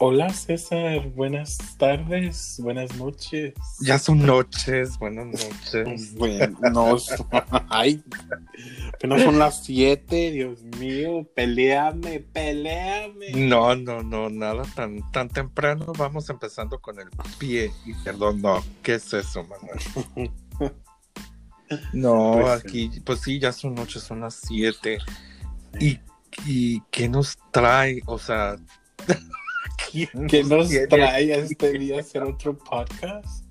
Hola César, buenas tardes, buenas noches. Ya son noches, buenas noches. Bueno, ay, no son las siete, Dios mío, peleame, peleame. No, no, no, nada tan, tan temprano. Vamos empezando con el pie y perdón, no, ¿qué es eso, Manuel? No, Pues, aquí, pues sí, ya son noches, son las siete. ¿Y, y qué nos trae? O sea, ¿quién ¿Qué nos trae a este día hacer otro podcast?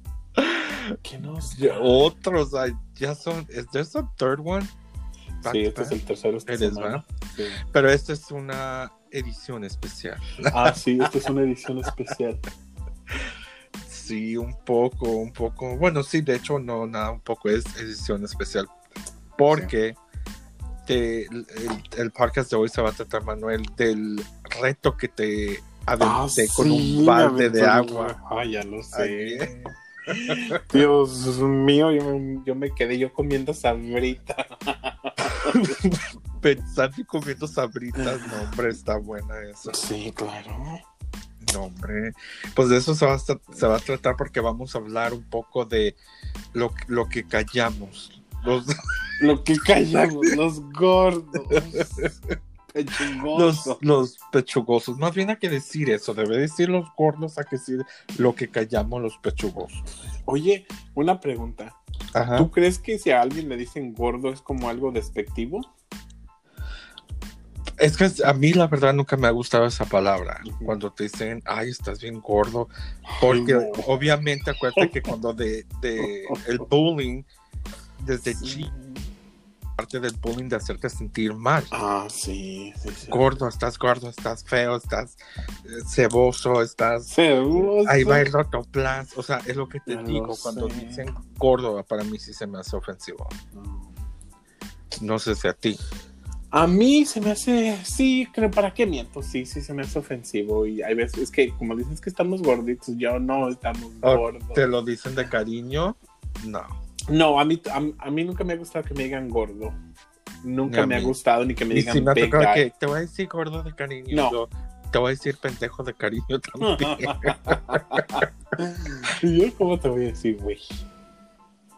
¿Qué nos trae? Otros, ya son, ¿es this a third one? Back Sí, este es el tercero esta is. Sí. Pero esta es una edición especial. Ah, sí, esta es una edición especial. Sí, un poco, un poco. Bueno, sí, de hecho, no, nada, un poco es edición especial. Porque te- el, el podcast de hoy se va a tratar, Manuel, del reto que te aventé con Ah, sí, un balde de agua. Ah, ya lo sé. Dios mío, yo, me- yo me quedé yo comiendo sabrita. Pensando y comiendo sabritas, no, hombre, está buena esa. Sí, claro. No, hombre. Pues de eso se va, a, se va a tratar porque vamos a hablar un poco de lo, lo que callamos. Los, Lo que callamos, los gordos. los, Pechugosos. los pechugosos. Más bien hay que decir eso. Debe decir los gordos, hay que decir lo que callamos los pechugosos. Oye, una pregunta. Ajá. ¿Tú crees que si a alguien le dicen gordo es como algo despectivo? Es que a mí la verdad nunca me ha gustado esa palabra. Cuando te dicen, ay, estás bien gordo. Porque no. obviamente acuérdate que cuando de, de el bullying, desde Sí. chico, parte del bullying de hacerte sentir mal. Ah, sí, sí, sí. Gordo, estás gordo, estás feo, estás eh, ceboso, estás... Seguro. Ahí va el rotoplas. O sea, es lo que te Ya digo. Cuando sé. dicen gordo, para mí sí se me hace ofensivo. No sé si a ti. A mí se me hace, sí, creo, ¿para qué miento? Sí, sí, se me hace ofensivo. Y hay veces es que, como dices que estamos gorditos, yo no estamos gordos. ¿Te lo dicen de cariño? No. No, a mí, a, a mí nunca me ha gustado que me digan gordo. Nunca me ha gustado ni que me Y digan si me ha big tocado guy. que te voy a decir gordo de cariño. No. yo te voy a decir pendejo de cariño también. ¿Y yo cómo te voy a decir, güey?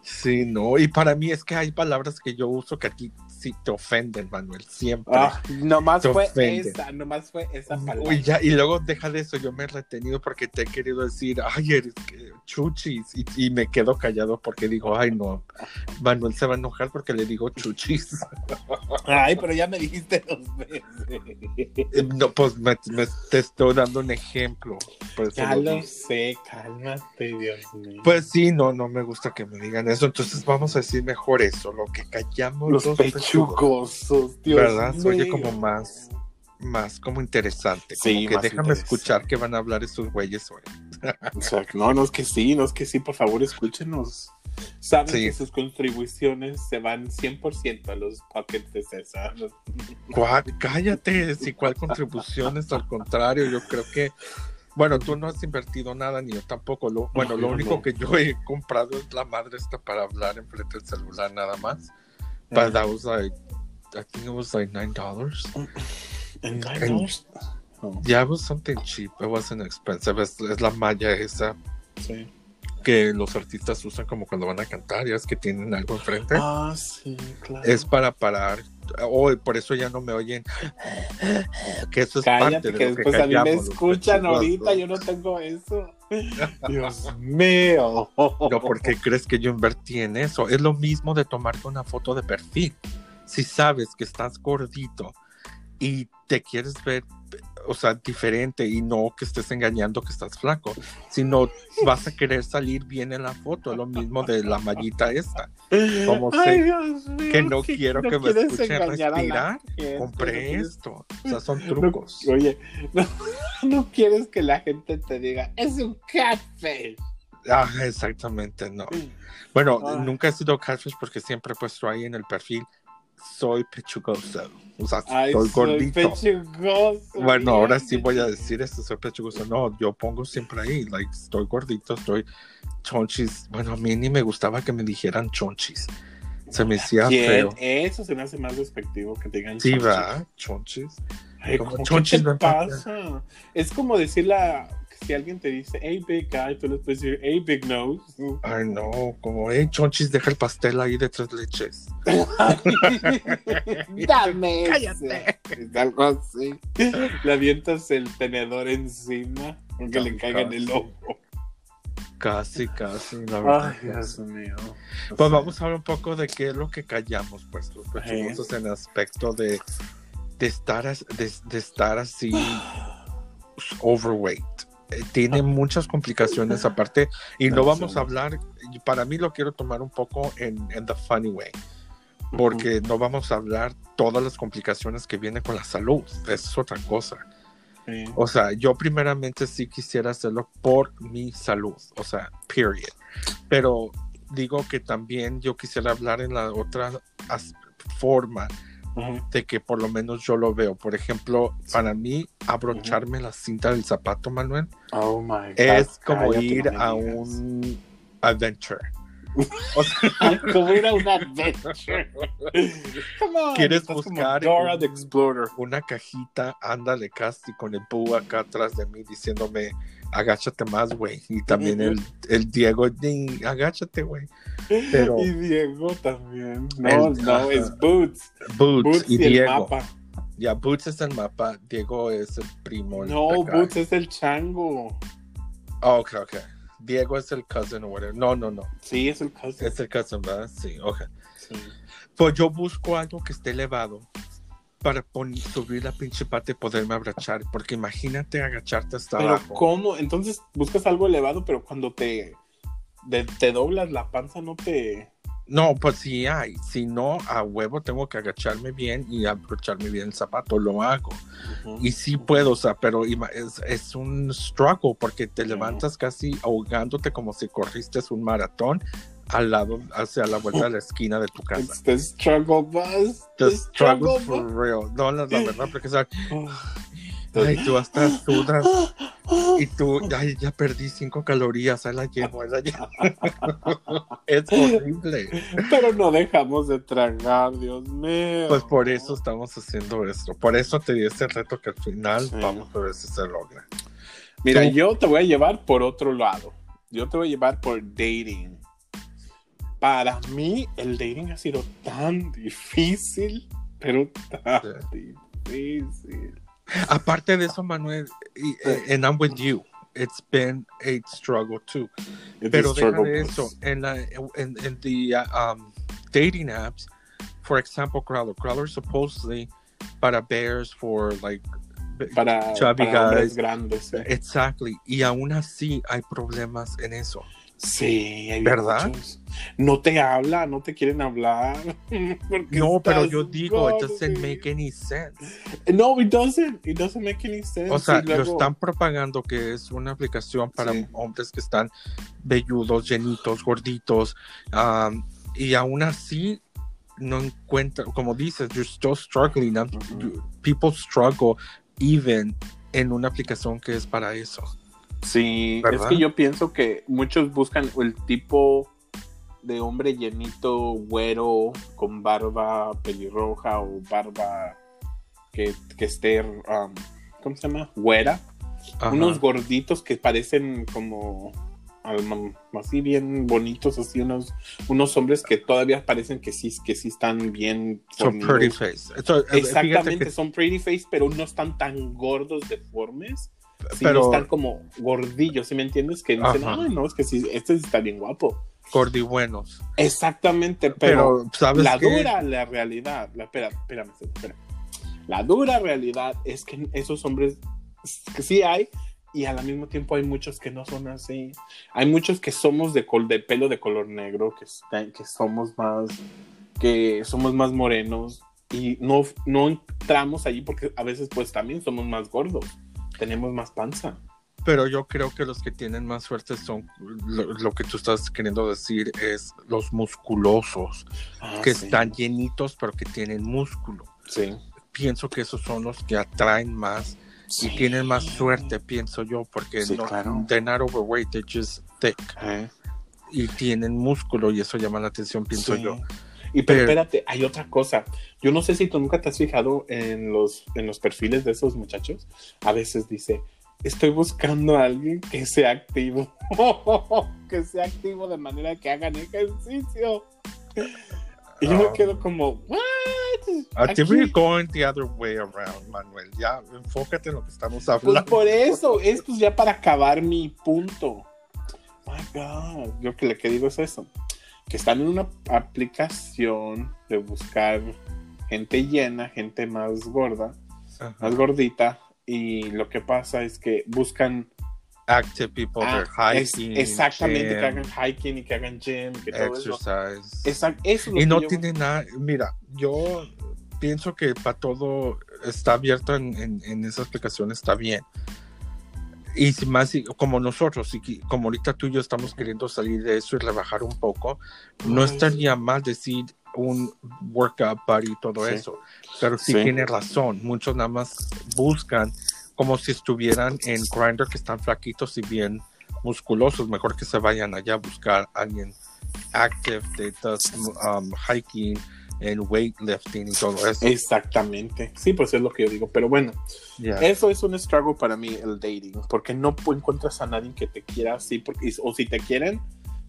sí, no. Y para mí es que hay palabras que yo uso que a ti sí te ofenden, Manuel. Siempre. Ah, nomás Te fue ofende. esa, nomás fue esa palabra. Uy, ya, y luego deja de eso, yo me he retenido porque te he querido decir, ay, eres chuchis, y, y me quedo callado porque digo, ay, no, Manuel se va a enojar porque le digo chuchis. Ay, pero ya me dijiste dos veces. No, pues me, me- te estoy dando un ejemplo. Ya lo sé, cálmate, Dios mío. Pues sí, no, no me gusta que me digan eso, entonces vamos a decir mejor eso, lo que callamos los pechugosos, Dios ¿Verdad? Se oye mío. como más, más como interesante, Sí, como que más déjame interesante. escuchar que van a hablar esos güeyes hoy. O sea, no, no es que sí, no es que sí, por favor, escúchenos. Saben Sí. que sus contribuciones se van 100% a los pockets de César. Cállate, si cuál contribuciones, al contrario, yo creo que, bueno, tú no has invertido nada, ni yo tampoco. Lo, bueno, No, lo único no. que yo he comprado es la madre esta para hablar enfrente del celular nada más. But that was like, I think it was like nine dollars. ¿En En- Dinos? No, Yeah, it was something cheap. It wasn't expensive. Es, es la malla esa sí. que los artistas usan como cuando van a cantar, ya es que tienen algo enfrente. Ah, sí, claro. Es para parar. Oh, por eso ya no me oyen. Que eso es Cállate, parte de que después a mí me escuchan ahorita, yo no tengo eso. Dios mío. No, porque crees que yo invertí en eso. Es lo mismo de tomarte una foto de perfil. Si sabes que estás gordito y te quieres ver, o sea, diferente y no que estés engañando que estás flaco, sino vas a querer salir bien en la foto. Lo mismo de la mallita esta. Como Ay, sé mío, que no quiero que me escuchen respirar, gente, no Compré quieres- esto. O sea, son no- trucos. oye, no, no quieres que la gente te diga, es un café. Ah, exactamente, no. Bueno, Ah. nunca he sido catfish porque siempre he puesto ahí en el perfil, soy pechugoso. O sea, Ay, soy gordito. pechugoso. Bueno, ahora sí voy a decir esto, soy pechugoso. No, yo pongo siempre ahí, like, estoy gordito, estoy chonchis. Bueno, a mí ni me gustaba que me dijeran chonchis. Se me hacía feo. Eso se me hace más despectivo que digan Sí, chonchis. va, chonchis. Ay, Como ¿cómo chonchis ¿qué te pasa? Es como decirle a- si alguien te dice, hey big guy, tú le puedes decir, hey big nose. Ay, no, como, eh, chonchis, deja el pastel ahí de tres leches. Dame ese. Cállate. Es algo así. Le avientas el tenedor encima porque le caiga en el ojo. Casi, casi, la verdad. Ay, Dios mío. Pues vamos a hablar un poco de qué es lo que callamos, pues, los pechugosos en el aspecto de, de, estar, as- de, de estar así overweight. Eh, Tiene muchas complicaciones aparte y no vamos a hablar, para mí lo quiero tomar un poco en, en the funny way, porque no vamos a hablar todas las complicaciones que vienen con la salud, eso es otra cosa. O sea, yo primeramente sí quisiera hacerlo por mi salud, o sea, period. Pero digo que también yo quisiera hablar en la otra as- de que por lo menos yo lo veo. Por ejemplo, para mí, abrocharme la cinta del zapato, Manuel, Oh my God. es como cállate, ir no me a un adventure. O sea, como ir a un adventure. Come on, ¿Quieres como buscar Dora un- the Explorer. una cajita, ándale casi con el búho acá atrás de mí diciéndome, agáchate más, güey. Y también el, el Diego, "Ni, agáchate, güey. Pero Y Diego también. No, El- no, es Boots. Boots, Boots y y, el Diego. mapa. Ya, Boots es el mapa, Diego es el primo. No, acá. Boots es el chango. Oh, ok, ok. Diego es el cousin o whatever. No, no, no. Sí, es el cousin. Es el cousin, ¿verdad? Sí, ok. Sí. Pues yo busco algo que esté elevado para subir la pinche pata y poderme abrazar. Porque imagínate agacharte hasta Pero abajo. ¿cómo? Entonces buscas algo elevado, pero cuando te, de- te doblas la panza no te... No, pues sí hay. Si no, a huevo tengo que agacharme bien y abrocharme bien el zapato. Lo hago. Y sí puedo, o sea, pero es, es un struggle porque te levantas casi ahogándote como si corriste un maratón al lado, hacia la vuelta de la esquina de tu casa. It's the struggle bus. The struggle bus. for real. No, no, la verdad, porque Oh. ay, tú hasta sudas y tú, ay, ya perdí cinco calorías, ahí la llevo, ahí la llevo. es horrible. Pero no dejamos de tragar, Dios mío. Pues por eso estamos haciendo esto. Por eso te di este reto que al final Sí. vamos a ver si se logra. Mira, Tú- yo te voy a llevar por otro lado. Yo te voy a llevar por dating. Para mí, el dating ha sido tan difícil, pero tan difícil. Aparte de eso, Manuel, y, eh, and I'm with you, it's been a struggle too. Pero deja de bus. eso, en, la, en, en the uh, um, dating apps, for example, Crowler, Crowler supposedly para bears for like Para, para hombres guys. grandes. Sí, exactly, y aún así hay problemas en eso. Sí, hay ¿Verdad? muchos. No te habla, no te quieren hablar. No, pero yo digo, it doesn't make any sense. No, it doesn't. It doesn't make any sense. O sea, luego- lo están propagando que es una aplicación para Sí. hombres que están velludos, llenitos, gorditos, um, y aún así no encuentran, como dices, you're still struggling. you- people struggle even en una aplicación que es para eso. Sí, ¿Verdad? es que yo pienso que muchos buscan el tipo de hombre llenito, güero, con barba pelirroja o barba que, que esté, um, ¿cómo se llama? Güera. Ajá. Unos gorditos que parecen como así bien bonitos, así unos, unos hombres que todavía parecen que sí, que sí están bien Son pretty face. So, eh, Exactamente, que- son pretty face, pero no están tan gordos, deformes. Sí, pero están como gordillos, ¿sí me entiendes? Que dicen, Ajá. ay, no, es que sí, este está bien guapo. gordibuenos. Exactamente, pero, Pero, ¿sabes la qué? dura la realidad, la, espera, espérame, espera. La dura realidad es que esos hombres que sí hay y al mismo tiempo hay muchos que no son así. Hay muchos que somos de, col de pelo de color negro, que, que somos más que somos más morenos y no, no entramos allí porque a veces pues también somos más gordos, tenemos más panza. Pero yo creo que los que tienen más suerte son lo, lo que tú estás queriendo decir es los musculosos, Ah, que sí. están llenitos pero que tienen músculo. Sí. Pienso que esos son los que atraen más y tienen más suerte, pienso yo, porque Sí, no, claro. they're not overweight, they're just thick Eh, y tienen músculo y eso llama la atención, pienso sí. yo. Y pero, Pero- espérate, hay otra cosa. Yo no sé si tú nunca te has fijado en los, en los perfiles de esos muchachos. A veces dice, estoy buscando a alguien que sea activo. que sea activo de manera que hagan ejercicio. Y yo me Ah. quedo como, ¿what? A ti Aquí- we're going the other way around, Manuel. Ya, enfócate en lo que estamos Pues hablando. por eso, esto es ya para acabar mi punto. My God, yo que le que digo es eso, que están en una aplicación de buscar gente llena, gente más gorda, Ajá. más gordita, y lo que pasa es que buscan Active people, ah, es- hiking, exactamente que hagan hiking y que hagan gym, que todo eso. exercise. Esa- eso es lo y no yo- tiene nada. Mira, yo pienso que para todo está abierto en, en, en esa aplicación, está bien. Y más, como nosotros, y como ahorita tú y yo estamos queriendo salir de eso y rebajar un poco, no estaría mal decir un workout buddy y todo Sí. eso. Pero sí, Sí. tiene razón, muchos nada más buscan como si estuvieran en Grindr que están flaquitos y bien musculosos, mejor que se vayan allá a buscar a alguien active does um, hiking and weightlifting y todo eso. Exactamente. Sí, pues es lo que yo digo. Pero bueno, Yeah. Eso es un struggle para mí, el dating, porque no encuentras a nadie que te quiera así, porque, o si te quieren,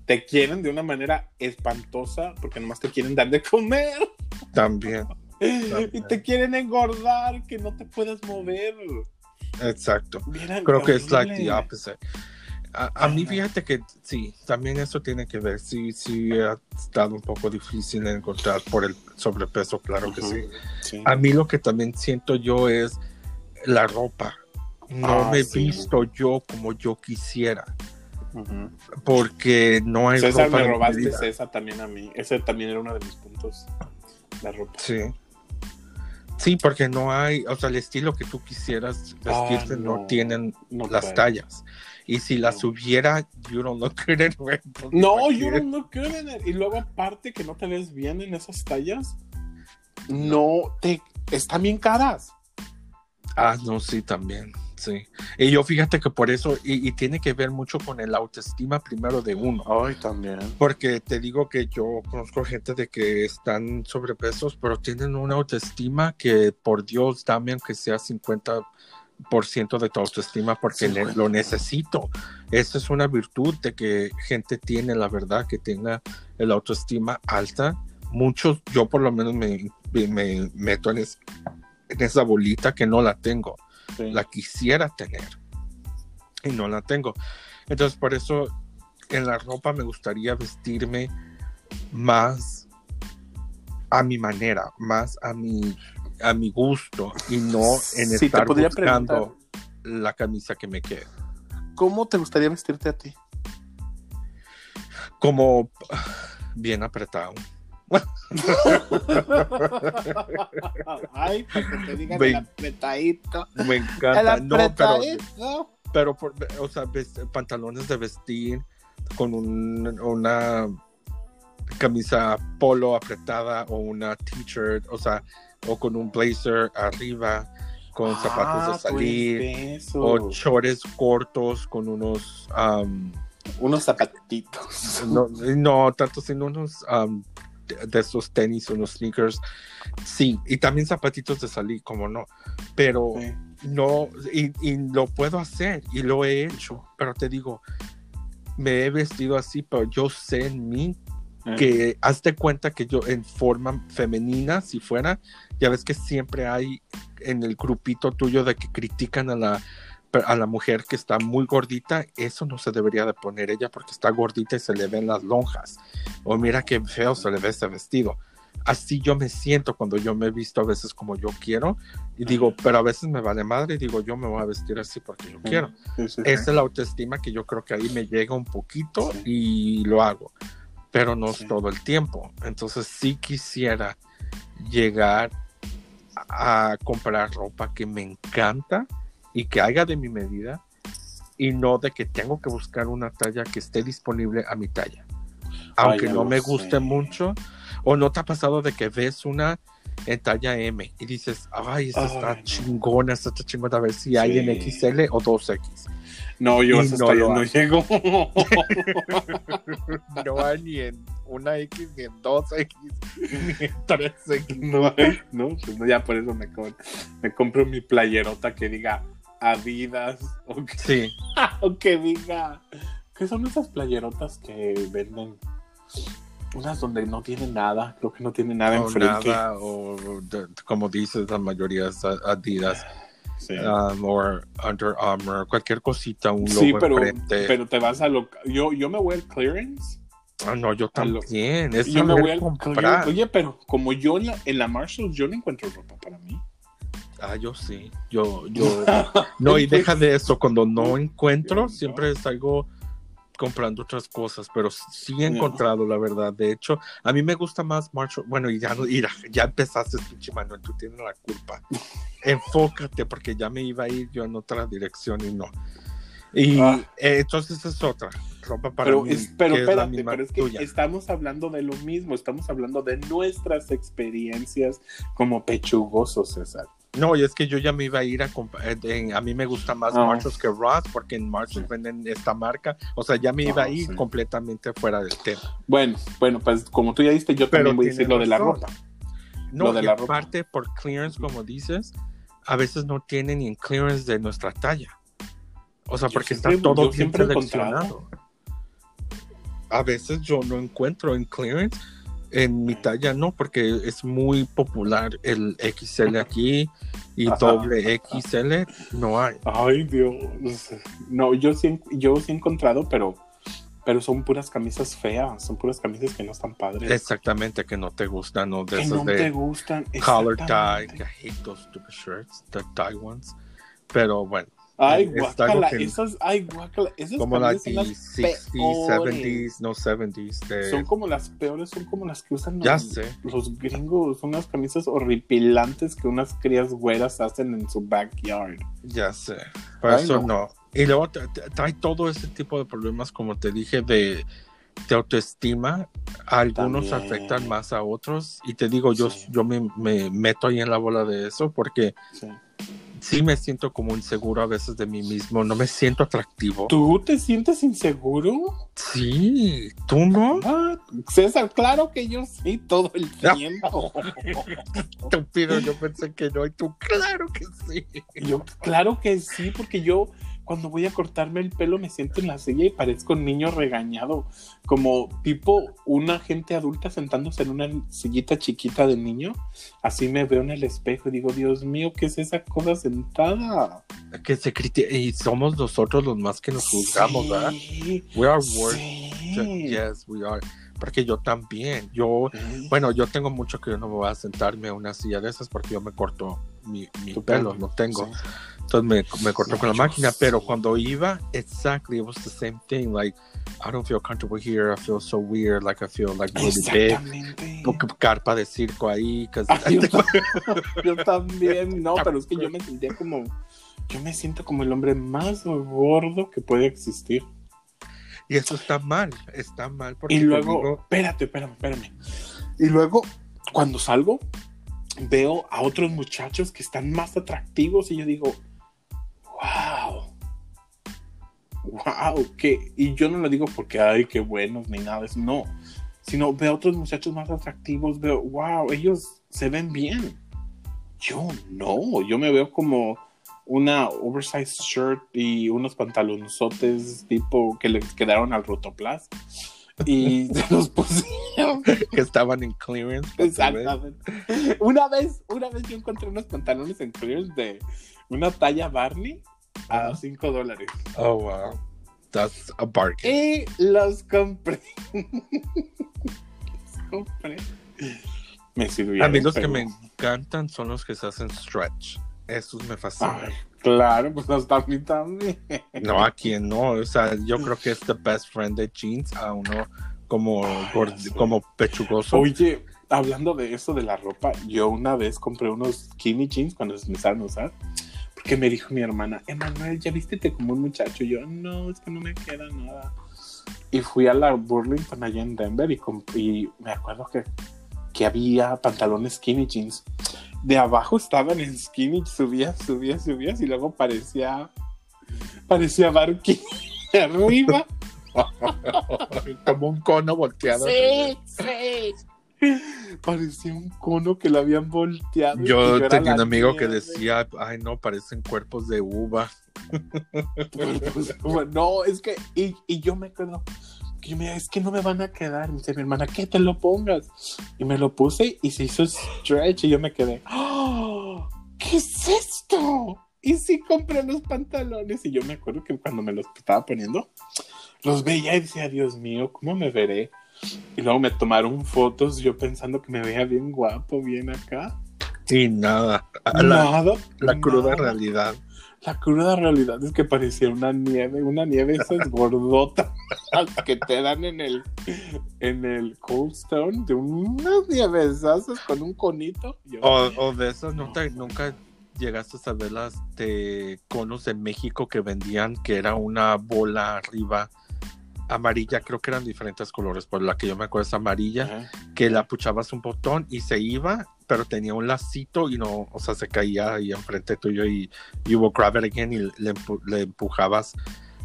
te quieren de una manera espantosa, porque nomás te quieren dar de comer También, y te quieren engordar, que no te puedas mover. exacto. Vieran, Creo que es like the opposite. A, a mí fíjate que sí, también eso tiene que ver. Sí, sí ha estado un poco difícil encontrar por el sobrepeso, claro que sí. Sí. A mí lo que también siento yo es la ropa. No Ah, me he sí. visto yo como yo quisiera, porque no hay César, ropa me robaste medida. esa también a mí. Ese también era uno de mis puntos. La ropa. Sí. Sí, porque no hay, o sea, el estilo que tú quisieras vestirte Ah, no. no. tienen No las tallas. Y si las No. hubiera, you don't look good anyway. No, you don't look good in it. Y luego, aparte que no te ves bien en esas tallas, no te. Están bien caras. Ah, no, sí, también, sí. Y yo fíjate que por eso, y, y tiene que ver mucho con el autoestima primero de uno. Ay, también. Porque te digo que yo conozco gente de que están sobrepesos, pero tienen una autoestima que, por Dios, dame aunque sea 50% de tu autoestima porque ne- 50. lo necesito. Esa es una virtud de que gente tiene, la verdad, que tenga el autoestima alta. Muchos, yo por lo menos me, me meto en, es- en esa bolita que no la tengo Sí. la quisiera tener y no la tengo. Entonces, por eso en la ropa me gustaría vestirme más a mi manera, más a mi, a mi gusto y no en Sí, estar buscando la camisa que me quede. ¿Cómo te gustaría vestirte a ti? Como bien apretado. Ay, para que te digan Ve- el apretadito. Me El encanta. No, pero, apretadito. pero por- o sea, ves- pantalones de vestir con un- una camisa polo apretada o una t-shirt, o sea, o con un blazer arriba, con zapatos de Ah, salir, pues eso. o shorts cortos con unos, um, Unos zapatitos. no, no tanto sino unos um, de, de esos tenis, unos sneakers, sí, y también zapatitos de salir, como no, pero Sí. no, y, y lo puedo hacer y lo he hecho, pero te digo, me he vestido así, pero yo sé en mí que hazte cuenta que yo en forma femenina, si fuera, ya ves que siempre hay en el grupito tuyo de que critican a la a la mujer que está muy gordita, eso no se debería de poner ella porque está gordita y se le ven las lonjas. O mira qué feo se le ve ese vestido. Así yo me siento cuando yo me he visto a veces como yo quiero y digo, pero a veces me vale madre y digo, yo me voy a vestir así porque yo quiero. Sí, sí, sí. Esa es la autoestima que yo creo que ahí me llega un poquito y lo hago, pero no Sí. es todo el tiempo. Entonces sí quisiera llegar a comprar ropa que me encanta y que haga de mi medida y no de que tengo que buscar una talla que esté disponible a mi talla. Aunque no me guste sé. mucho, o no te ha pasado de que ves una en talla M y dices, ay, esta Ay, está no. chingona, esta está chingona, a ver si hay en. XL o 2X. No, yo hasta no no llego. No hay ni en una X, ni en dos X, ni en tres X. No hay, no, pues no, ya por eso me, co- me compro mi playerota que diga Adidas o que, Sí, o que diga. ¿Qué son esas playerotas que venden? Unas donde no tienen nada, creo que no tienen nada o enfrente. nada, o como dices, la mayoría es Adidas, Sí. um, o Under Armour, cualquier cosita, un logo Sí, pero, enfrente. pero te vas a lo. Yo, yo me voy al clearance. Ah, no, yo lo- también. Yo me voy al comprar. clearance. Oye, pero como yo en la, en la Marshalls, yo no encuentro ropa para mí. Ah, yo sí. Yo, yo. No, y deja de eso. Cuando no encuentro, siempre salgo comprando otras cosas, pero sí he encontrado, la verdad. De hecho, a mí me gusta más Marshall. Bueno, y ya, no, ya empezaste, pinche Manuel, tú tienes la culpa. Enfócate, porque ya me iba a ir yo en otra dirección y no. Y Ah. eh, entonces es otra ropa para Pero, mí. es, pero que es espérate, misma pero es que tuya. estamos hablando de lo mismo, estamos hablando de nuestras experiencias como pechugosos, César. No, y es que yo ya me iba a ir a comprar. A mí me gusta más Ah. Marshalls que Ross, porque en Marshalls venden esta marca. O sea, ya me iba a ir sí. completamente fuera del tema. Bueno, bueno, pues como tú ya diste, yo Pero también voy a decir lo de la ropa. No, Lo de y la ropa. aparte, por clearance, como dices, a veces no tienen ni en clearance de nuestra talla. O sea, Yo porque siempre- está todo bien seleccionado. A veces yo no encuentro en clearance. En mi talla no, porque es muy popular el XL aquí y Ajá. doble XL no hay. Ay, Dios. No, yo sí, yo sí he encontrado, pero, pero son puras camisas feas, son puras camisas que no están padres. Exactamente, que no te gustan, o de que esas no te gustan. color que I hate those stupid shirts, the dye ones. Pero bueno, Ay, guácala, esas, ay, guácala, esas como las camisas de son las 60s, peores. 70s, no 70s. De... Son como las peores, son como las que usan Ya los, sé. los gringos. Son unas camisas horripilantes que unas crías güeras hacen en su backyard. Ya sé. Por Ay, eso no. no. Y luego trae todo ese tipo de problemas, como te dije, de, de autoestima. Algunos También. afectan más a otros. Y te digo, yo, Sí. yo me, me meto ahí en la bola de eso porque Sí. Sí me siento como inseguro a veces de mí mismo. No me siento atractivo. ¿Tú te sientes inseguro? Sí, ¿tú no? Ah, César, claro que yo sí, todo el tiempo. Estúpido, yo pensé que no. Y tú, claro que sí. Yo, claro que sí, porque yo cuando voy a cortarme el pelo me siento en la silla y parezco un niño regañado, como tipo una gente adulta sentándose en una sillita chiquita de niño. Así me veo en el espejo y digo, Dios mío, ¿qué es esa cosa sentada? Que se critica. Y somos nosotros los más que nos juzgamos, ¿verdad? Sí, We are worse. sí. Yes, we are. Porque yo también. Yo, Sí. bueno, yo tengo mucho que yo no me voy a sentarme a una silla de esas porque yo me corto mi, mi pelo, pelo. no tengo. Sí. Entonces me, me corto No, con la máquina, pero cuando iba, exactly, it was the same thing. Like, I don't feel comfortable here. I feel so weird. Like, I feel like really big. Carpa de circo ahí. Ay, yo, yo también, no, pero es que yo me sentía como, yo me siento como el hombre más gordo que puede existir. y eso está mal. Está mal porque Y luego, digo, espérate, espérame, espérame. Y luego, cuando salgo, veo a otros muchachos que están más atractivos y yo digo, Wow, que, y yo no lo digo porque, ay, qué buenos ni nada, eso, no, sino veo otros muchachos más atractivos, veo, wow, ellos se ven bien. Yo no, yo me veo como una oversized shirt y unos pantalonzotes tipo que le quedaron al rotoplas y se los pusieron. que estaban en clearance. Exactamente. Una vez, una vez yo encontré unos pantalones en clearance de una talla Barney a Ajá. 5 dólares. Oh, wow. That's a bargain. Y los compré. los compré. Me sirvieron. A mí los que me encantan son los que se hacen stretch. Esos me fascinan. Ay, claro, pues hasta a mí también. No, a quien no. O sea, yo creo que es the best friend de jeans a uno como, Ay, gord- sí. como pechugoso. Oye, hablando de eso de la ropa, yo una vez compré unos skinny jeans cuando se empezaron a usar. Porque me dijo mi hermana, Emanuel, ¿ya vístete como un muchacho? Y yo, no, es que no me queda nada. Y fui a la Burlington allá en Denver y, y me acuerdo que, que había pantalones skinny jeans. De abajo estaban en skinny, subías, subías, subías y luego parecía parecía Barky arriba. Como un cono volteado. Sí, sí. Parecía un cono que lo habían volteado. Yo tenía un la amigo que decía, ay no, parecen cuerpos de uva. No, es que, y, y yo me acuerdo, que yo me es que no me van a quedar. Me dice mi hermana, que te lo pongas. Y me lo puse y se hizo stretch y yo me quedé, ¡Oh! ¿qué es esto? Y sí compré los pantalones y yo me acuerdo que cuando me los estaba poniendo, los veía y decía, Dios mío, ¿cómo me veré? Y luego me tomaron fotos yo pensando que me veía bien guapo, bien acá. Y nada, la, nada. la cruda nada. realidad. La cruda realidad es que parecía una nieve, una nieve esas gordotas que te dan en el en el Cold Stone de unas nievesazas con un conito. Yo- O, o de esas, ¿no te- nunca llegaste a saber las de conos de México que vendían, que era una bola arriba amarilla, creo que eran diferentes colores, pero la que yo me acuerdo es amarilla, Ajá. que la puchabas un botón y se iba, pero tenía un lacito y no, o sea, se caía ahí enfrente tuyo y you will grab it again y le, empu- le empujabas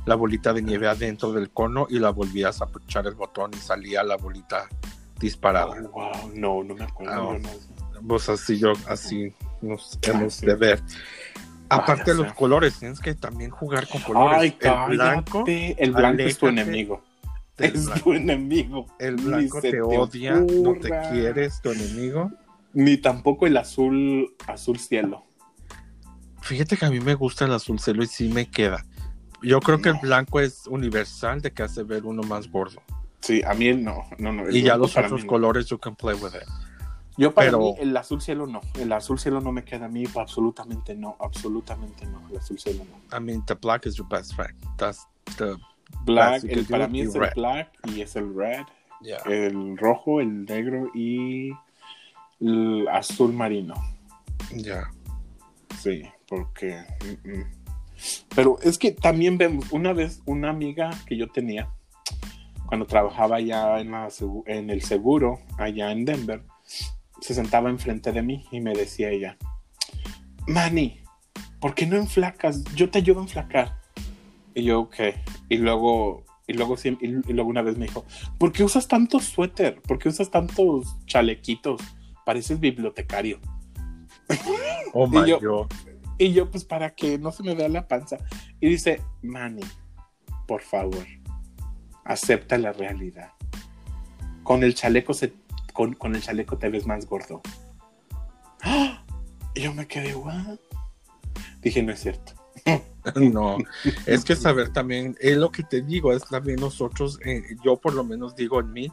la bolita de nieve adentro del cono y la volvías a puchar el botón y salía la bolita disparada. Oh, wow, no, no me acuerdo. Ah, yo no- Pues así yo, así nos Ah, hemos de ver. Aparte de los colores, tienes que también jugar con colores. Ay, el blanco, el blanco es tu enemigo. Es blanco. tu enemigo. el blanco te odia, no te quieres, tu enemigo. Ni tampoco el azul, azul cielo. Fíjate que a mí me gusta el azul cielo y sí me queda. Yo creo que el blanco es universal de que hace ver uno más gordo. Sí, a mí no, no, no. Y ya los otros colores, you can play with it. Yo para Pero- mí el azul cielo no, el azul cielo no me queda a mí, absolutamente no, absolutamente no, el azul cielo no. I mean, the black is your best friend. That's the Black, el, para mí es el red. black y es el red, yeah. el rojo, el negro y el azul marino, yeah. sí, porque... mm, mm. Pero es que también vemos, una vez una amiga que yo tenía, cuando trabajaba ya en, la en el seguro, allá en Denver, se sentaba enfrente de mí y me decía ella, Manny, ¿por qué no enflacas? Yo te ayudo a enflacar. Y yo, ok. Y luego, y luego, y, y luego una vez me dijo, ¿por qué usas tantos suéter? ¿Por qué usas tantos chalequitos? Pareces bibliotecario. Oh Y my yo- God. Y yo, pues, para que no se me vea la panza. Y dice, Manny, por favor, acepta la realidad. Con el chaleco se, con, con el chaleco te ves más gordo. ¡Ah! Y yo me quedé, ¿what? Dije, no es cierto. No, es que saber también, es lo que te digo, es también nosotros, eh, yo por lo menos digo en mí,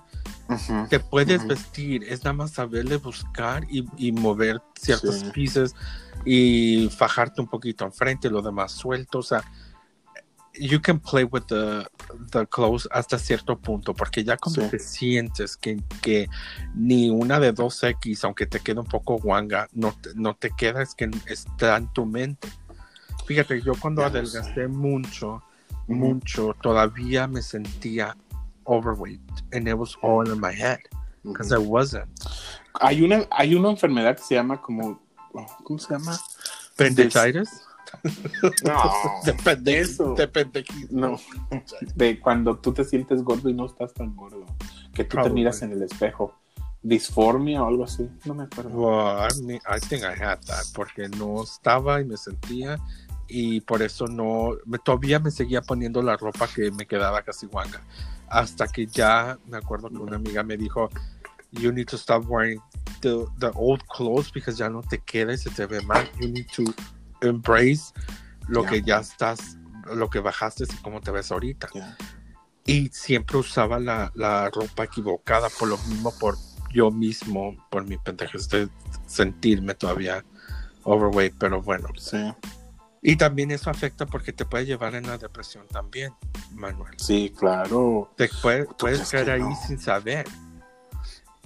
te puedes vestir, es nada más saberle buscar y, y mover ciertos Sí. pieces y fajarte un poquito enfrente, lo demás suelto, o sea, you can play with the, the clothes hasta cierto punto, porque ya cuando Sí. te sientes que, que ni una de dos X, aunque te quede un poco guanga, no te, no te queda, es que está en tu mente. Fíjate, yo cuando Ya adelgacé mucho, mucho, todavía me sentía overweight, and it was all in my head, because I wasn't. Hay una, hay una enfermedad que se llama como, ¿cómo se llama? ¿Pendichitis? No, Depende, eso. depende. No, de cuando tú te sientes gordo y no estás tan gordo. Que tú te Probably. miras en el espejo. Disformia o algo así. No me acuerdo. Well, I, mean, I think I had that, porque no estaba y me sentía, y por eso no, me, todavía me seguía poniendo la ropa que me quedaba casi guanga. Hasta que ya me acuerdo que una amiga me dijo, you need to stop wearing the, the old clothes because ya no te queda y se te ve mal. You need to embrace lo Ya. que ya estás, lo que bajaste y cómo te ves ahorita. Ya. Y siempre usaba la, la ropa equivocada por lo mismo, por yo mismo, por mi pendejez de sentirme todavía overweight, pero bueno. Sí, Y también eso afecta porque te puede llevar en la depresión también, Manuel. sí, claro. Te puede- puedes caer ahí no? sin saber.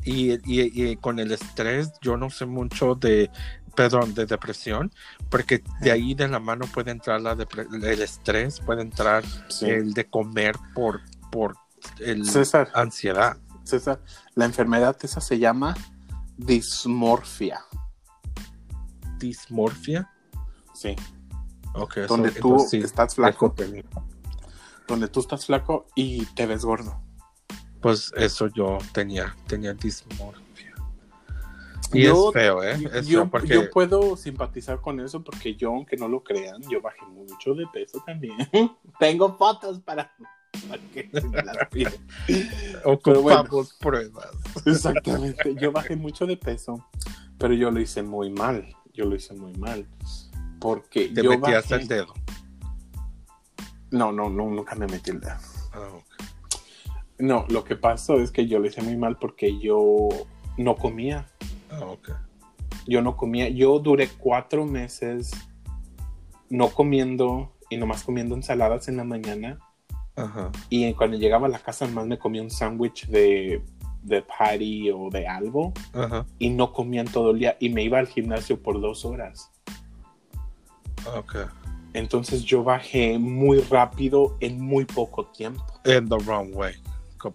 Y, y- y con el estrés, yo no sé mucho de, perdón, de depresión, porque de ahí de la mano puede entrar la el estrés, puede entrar Sí. el de comer por, por el César, ansiedad. César, la enfermedad esa se llama dismorfia. Dismorfia. Sí. Ok, so, donde tú entonces estás flaco, donde tú estás flaco y te ves gordo. Pues eso yo tenía, tenía dismorfia. Y Yo- es feo, ¿eh? Es yo, feo porque... yo puedo simpatizar con eso porque yo, aunque no lo crean, yo bajé mucho de peso también. Tengo fotos para, para que se me las piden. pero bueno. ocupamos pruebas. Exactamente. Yo bajé mucho de peso, pero yo lo hice muy mal. Yo lo hice muy mal. Porque Te yo metías bajé... el dedo. No, no, no, nunca me metí el dedo. Ok. No, lo que pasó es que yo lo hice muy mal porque yo no comía. Ah, ok. Yo no comía. Yo duré cuatro meses no comiendo y nomás comiendo ensaladas en la mañana. Ajá. Y cuando llegaba a la casa, nomás me comía un sándwich de, de patty o de algo. Ajá. Y no comía en todo el día. Y me iba al gimnasio por dos horas. Ok. Entonces yo bajé muy rápido en muy poco tiempo. In the wrong way.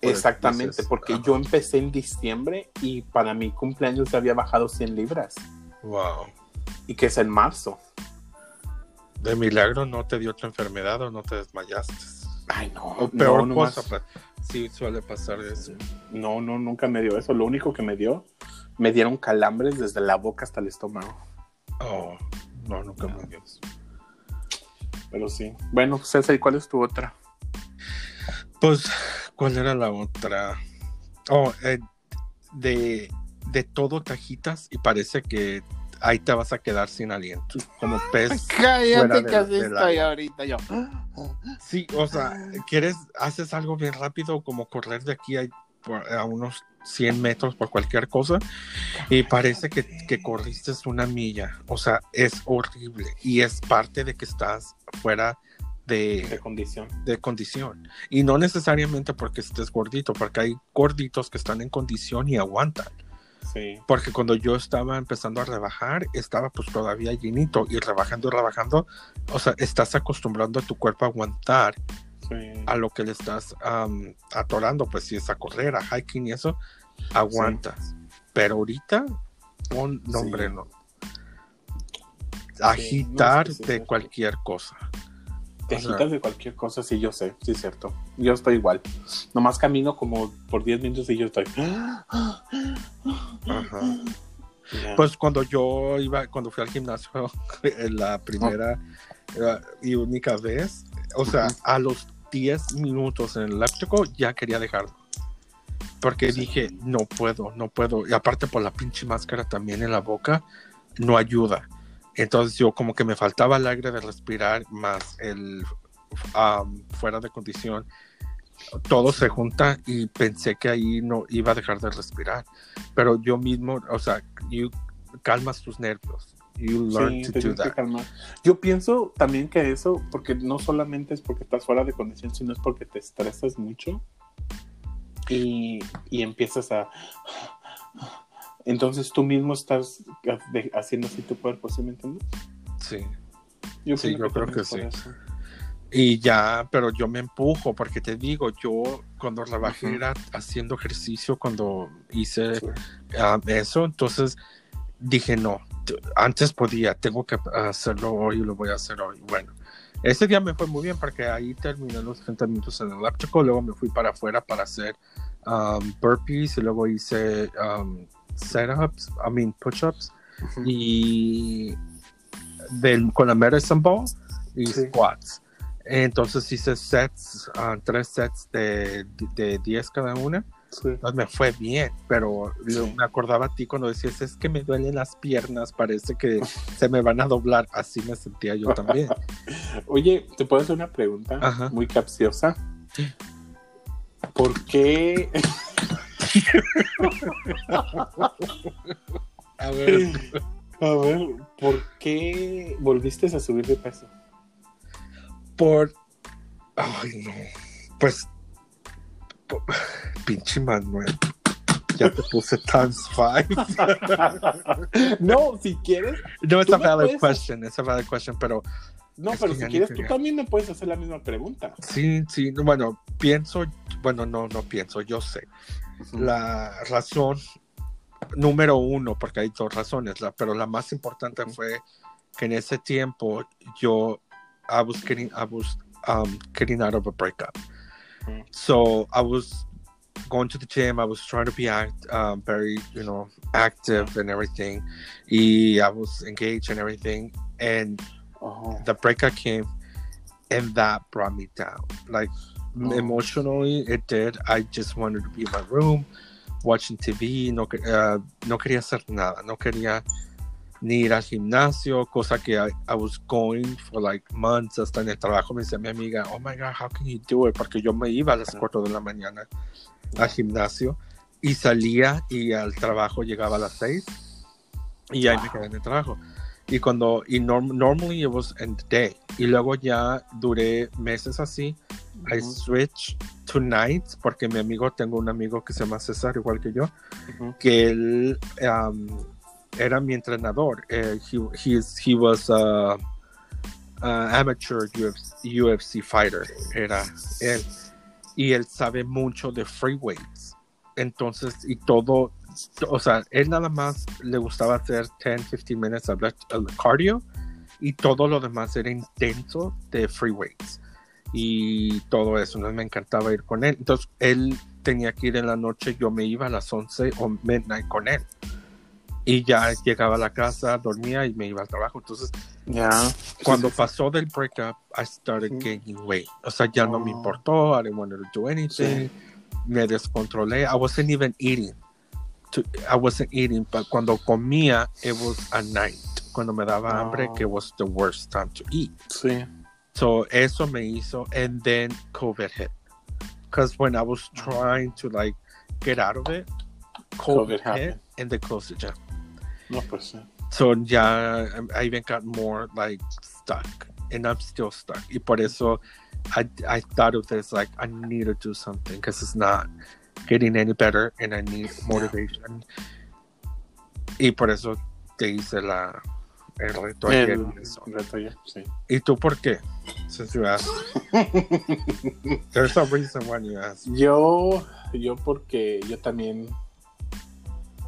Exactamente, dices. porque Ajá. yo empecé en diciembre y para mi cumpleaños había bajado 100 libras. Wow. Y que es en marzo. De milagro no te dio otra enfermedad o no te desmayaste. Ay, no. O peor no, cosa, nomás- sí suele pasar eso. no, no, nunca me dio eso. Lo único que me dio, me dieron calambres desde la boca hasta el estómago. Oh, no, nunca me dio eso. Pero sí. Bueno, César, ¿y cuál es tu otra? Pues, ¿cuál era la otra? Oh, eh, de, de todo tajitas y parece que ahí te vas a quedar sin aliento. Como pez. Cállate que así estoy ahorita yo. Sí, o sea, quieres, haces algo bien rápido como correr de aquí a unos 100 metros por cualquier cosa y parece que, que corriste una milla. O sea, es horrible y es parte de que estás fuera De de, condición. de condición. Y no necesariamente porque estés gordito, porque hay gorditos que están en condición y aguantan. Sí. Porque cuando yo estaba empezando a rebajar, estaba pues todavía llenito y rebajando y rebajando. O sea, estás acostumbrando a tu cuerpo a aguantar sí. a lo que le estás atorando, pues si es a correr, a hiking y eso, aguantas. Pero ahorita, un nombre no. Agitar no, de cualquier cosa. Te agitas de cualquier cosa, sí, yo sé, sí es cierto. Yo estoy igual. Nomás camino como por 10 minutos y yo estoy. Ajá. Pues cuando yo iba, cuando fui al gimnasio en la primera y única vez, o sea, Ujú. a los 10 minutos en el eléctrico ya quería dejarlo. Porque Sí. dije, no puedo, no puedo. Y aparte por la pinche máscara también en la boca, no ayuda. Entonces yo como que me faltaba el aire de respirar más el am, fuera de condición. Todo se junta y pensé que ahí no iba a dejar de respirar. Pero yo mismo, o sea, you calmas tus nervios. You learn Sí, to do that. Yo pienso también que eso, porque no solamente es porque estás fuera de condición, sino es porque te estresas mucho y, y empiezas a... Entonces tú mismo estás haciendo así tu cuerpo, ¿sí me entiendes? Sí. Yo, Sí, yo creo que sí. eso. Y ya, pero yo me empujo porque te digo, yo cuando rebajé Ujú. era haciendo ejercicio cuando hice Sí. ah, eso, entonces dije no, antes podía, tengo que hacerlo hoy y lo voy a hacer hoy. Bueno, ese día me fue muy bien porque ahí terminé los 30 minutos en el eléctrico, luego me fui para afuera para hacer um, burpees y luego hice um, setups, I mean push-ups y del, con la medicine ball y Sí. squats. Entonces hice sets, ah, tres sets de, de 10 cada una. Sí. Entonces me fue bien, pero Sí. me acordaba a ti cuando decías, es que me duelen las piernas, parece que se me van a doblar. Así me sentía yo también. Oye, ¿te puedo hacer una pregunta Ajá. muy capciosa? ¿Por qué? A ver, A ver, ¿por qué volviste a subir de peso? por... Ay, no. Pues... Pinche Manuel. Ya te puse times five. no, si quieres. No, it's Tú a me valid puedes- question, it's a valid question, pero No, Es pero si quieres, tú también me puedes hacer la misma pregunta. sí, sí, bueno, pienso, bueno, no, no pienso, yo sé. La razón número uno, porque hay dos razones, la- pero la más importante fue que en ese tiempo yo I was getting I was um getting out of a breakup. Mm. So I was going to the gym. I was trying to be act, um, very, you know, active and everything. Y I was engaged and everything. And Oh, the breakup came, and that brought me down. Like Oh. emotionally, it did. I just wanted to be in my room, watching TV. No, uh, no quería hacer nada. No quería ni ir al gimnasio, cosa que I, I was going for like months. Hasta en el trabajo me decía mi amiga, oh my God, how can you do it? Porque yo me iba a las 4 de la mañana al gimnasio y salía y al trabajo llegaba a las 6 y ahí me Wow. quedé en el trabajo. Y cuando, y norm- normally it was in the day. Y luego ya duré meses así. I Ujú, switched to nights porque mi amigo, tengo un amigo que se llama César, igual que yo, que él um, era mi entrenador. Eh, he, he, was a, a amateur UFC, UFC fighter, era él. Y él sabe mucho de free weights. Entonces, y todo, o sea, él nada más le gustaba hacer 10, 15 minutes of cardio y todo lo demás era intenso de free weights y todo eso. Entonces me encantaba ir con él. Entonces él tenía que ir en la noche, yo me iba a las 11 o midnight con él. Y ya llegaba a la casa, dormía y me iba al trabajo. Entonces, Ya. cuando Sí, sí, sí. pasó del breakup, I started gaining weight. O sea, ya no me Oh. importó. I didn't want to do anything. Me descontrolé. I wasn't even eating. To- I wasn't eating, but cuando comía, it was at night. Cuando me daba hambre, Oh. que was the worst time to eat. Sí. So eso me hizo, and then COVID hit. Because when I was trying to like get out of it, COVID, COVID hit happened. and they closed the gym. No, sí. So yeah, um, I even got more like stuck, and I'm still stuck. Y por eso I I thought of this like I need to do something because it's not getting any better, and I need motivation. Y por eso te hice la el reto ayer El reto ya, sí. ¿Y tú por qué? Since you asked. There's a reason why you asked. Yo, yo porque yo también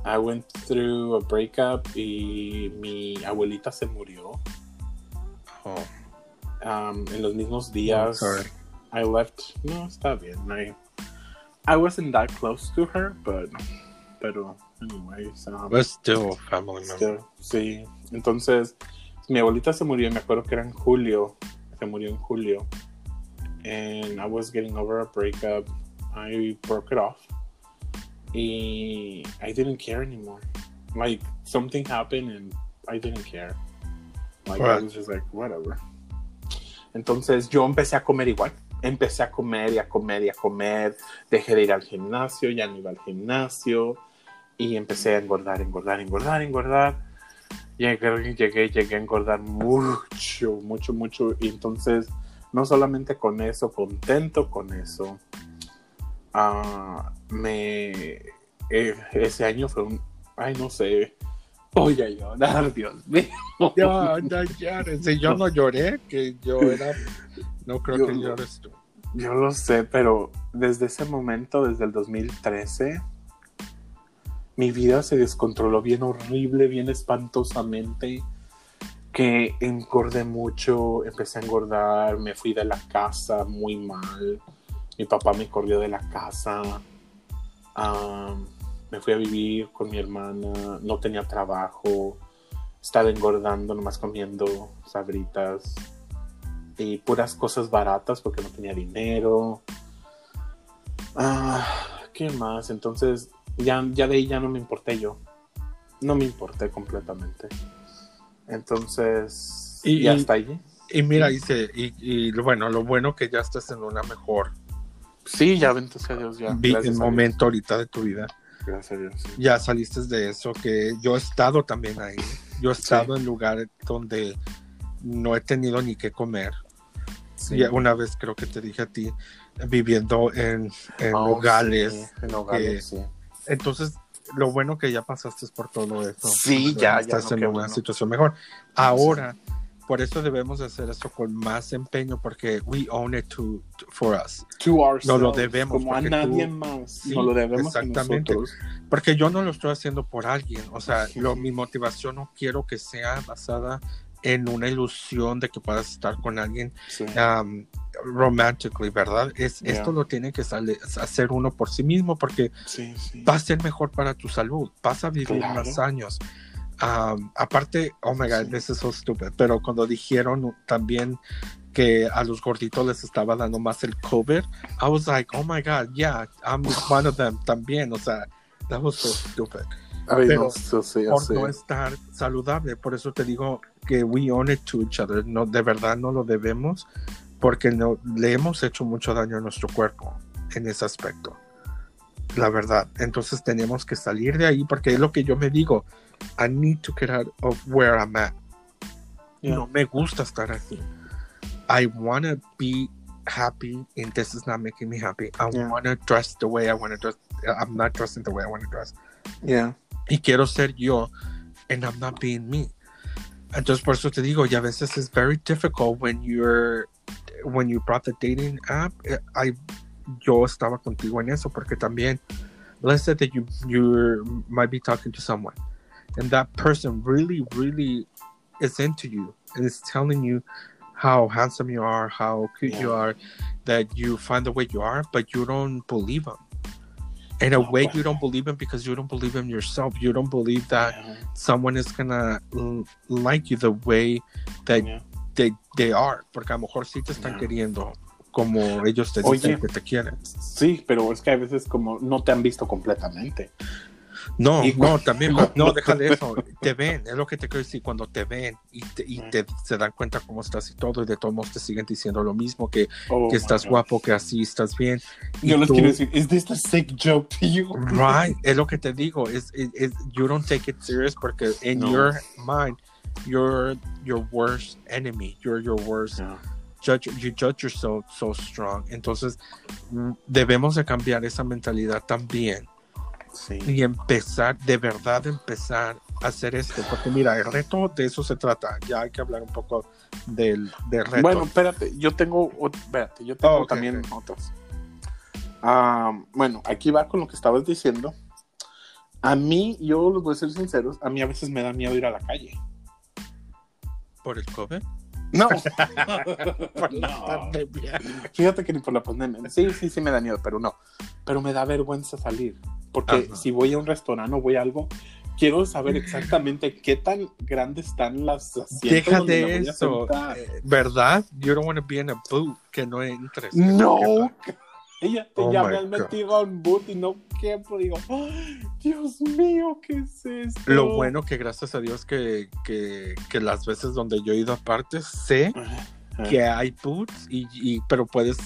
I went through a breakup y mi abuelita se murió Oh, um, en los mismos días. sorry. I left. No, está bien. I I wasn't that close to her, but pero anyways, um, But still, family member. still, sí. Entonces mi abuelita se murió. Me acuerdo que era en julio. Se murió en julio. And I was getting over a breakup. I broke it off. Y I didn't care anymore. Like something happened and I didn't care. Like I was just like whatever. Entonces yo empecé a comer igual. Empecé a comer y a comer y a comer. Dejé de ir al gimnasio, ya no iba al gimnasio. Y empecé a engordar, engordar, engordar, engordar. Llegué, llegué, llegué a engordar mucho, mucho, mucho. Y entonces, no solamente con eso, contento con eso. ah, me. eh, ese año fue un. Ay, no sé. Voy a llorar, Dios mío. Ya, ya. Si yo no lloré, que yo era. No creo Yo- que llores tú. Yo lo sé, pero desde ese momento, desde el 2013, mi vida se descontroló bien horrible, bien espantosamente, que engordé mucho, empecé a engordar, me fui de la casa muy mal, mi papá me corrió de la casa, me fui a vivir con mi hermana, no tenía trabajo, estaba engordando, nomás comiendo sabritas y puras cosas baratas porque no tenía dinero. Ah, ¿Qué más? Entonces, ya, ya de ahí ya no me importé yo. No me importé completamente. Entonces, Y- y, y- hasta ahí. Y mira, dice, y, y bueno, lo bueno que ya estás en una mejor Sí, ya bendito sea Dios, ya. vi- Dios. momento ahorita de tu vida. Gracias a Dios. sí. Ya saliste de eso, que yo he estado también ahí. Yo he estado en lugares donde no he tenido ni qué comer. Sí. Ya una vez creo que te dije a ti, viviendo en, en Oh, en hogares, sí. Entonces, lo bueno que ya pasaste por todo eso. Sí, ya, ya, Estás no, en una bueno. situación mejor. Ahora, por eso debemos de hacer esto con más empeño, porque we own it to, to- for us. To ourselves, No lo debemos, Como a nadie tú- más. Sí, no lo debemos exactamente. nosotros. Porque yo no lo estoy haciendo por alguien. O sea, Sí, lo- mi motivación no quiero que sea basada en una ilusión de que puedas estar con alguien Sí. um, romantically, ¿verdad? Es, Yeah. Esto lo tiene que sale- hacer uno por sí mismo porque Sí, sí. va a ser mejor para tu salud, vas a vivir Claro. más años. Um, aparte, oh my god, this is so stupid, pero cuando dijeron también que a los gorditos les estaba dando más el COVID, I was like, oh my god, yeah, I'm one of them también, o sea, that was so stupid Ay, Pero no, por sí. no estar saludable. Por eso te digo que we own it to each other. No, de verdad no lo debemos porque no, le hemos hecho mucho daño a nuestro cuerpo en ese aspecto. La verdad. Entonces tenemos que salir de ahí porque es lo que yo me digo. I need to get out of where I'm at. Yeah. No me gusta estar aquí. I want to be happy and this is not making me happy. I Yeah. want to dress the way I want to dress. I'm not dressing the way I want to dress Yeah. Y quiero ser yo and I'm not being me. Entonces por eso te digo, y a veces es very difficult when you're when you brought the dating app. eh, I yo estaba contigo en eso porque también let's say that you you might be talking to someone and that person really really is into you and is telling you how handsome you are, how cute you Yeah. are, that you find the way you are, but you don't believe them. In a No, way, you don't believe them because you don't believe in yourself. You don't believe that Yeah. someone is gonna l- like you the way that Yeah. they, they are. Porque a lo mejor sí te están Yeah. queriendo como ellos te Oye. dicen que te quieren. Sí, pero es que a veces como no te han visto completamente. No, Y- no, también, no, deja de eso. Te ven, es lo que te quiero decir. Cuando te ven y, te, y te, se dan cuenta cómo estás y todo, y de todos modos te siguen diciendo lo mismo, que, Oh que estás guapo, que así estás bien. Y Yo les tú- quiero decir, ¿is this a sick joke to you? Right, es lo que te digo. Es, you don't take it serious porque in No. your mind, you're your worst enemy. You're your worst Yeah. judge. You judge yourself so strong. Entonces, mm, debemos de cambiar esa mentalidad también Sí. y empezar, de verdad empezar a hacer esto. Porque mira, el reto de eso se trata. Ya hay que hablar un poco del, del reto. Bueno, espérate, yo tengo, espérate, yo tengo Oh, ok, también ok. otros. Ah, bueno, aquí va con lo que estabas diciendo. A mí, yo les voy a ser sinceros, a mí a veces me da miedo ir a la calle. por el COVID. No, Por la No. pandemia. fíjate que ni por la pandemia. Sí, sí, sí me da miedo, pero no. Pero me da vergüenza salir. Porque Ajá. si voy a un restaurante o voy a algo, quiero saber exactamente qué tan grandes están las asientos me de a eso, eh, ¿verdad? You don't want to be in a boot que no entres. No. Ella te Oh ya me han metido a un boot y no quepo. Digo, "Ay, Dios mío, ¿qué es esto? Lo bueno que gracias a Dios que, que, que las veces donde yo he ido aparte sé Ajá. que hay boots y, y- pero puedes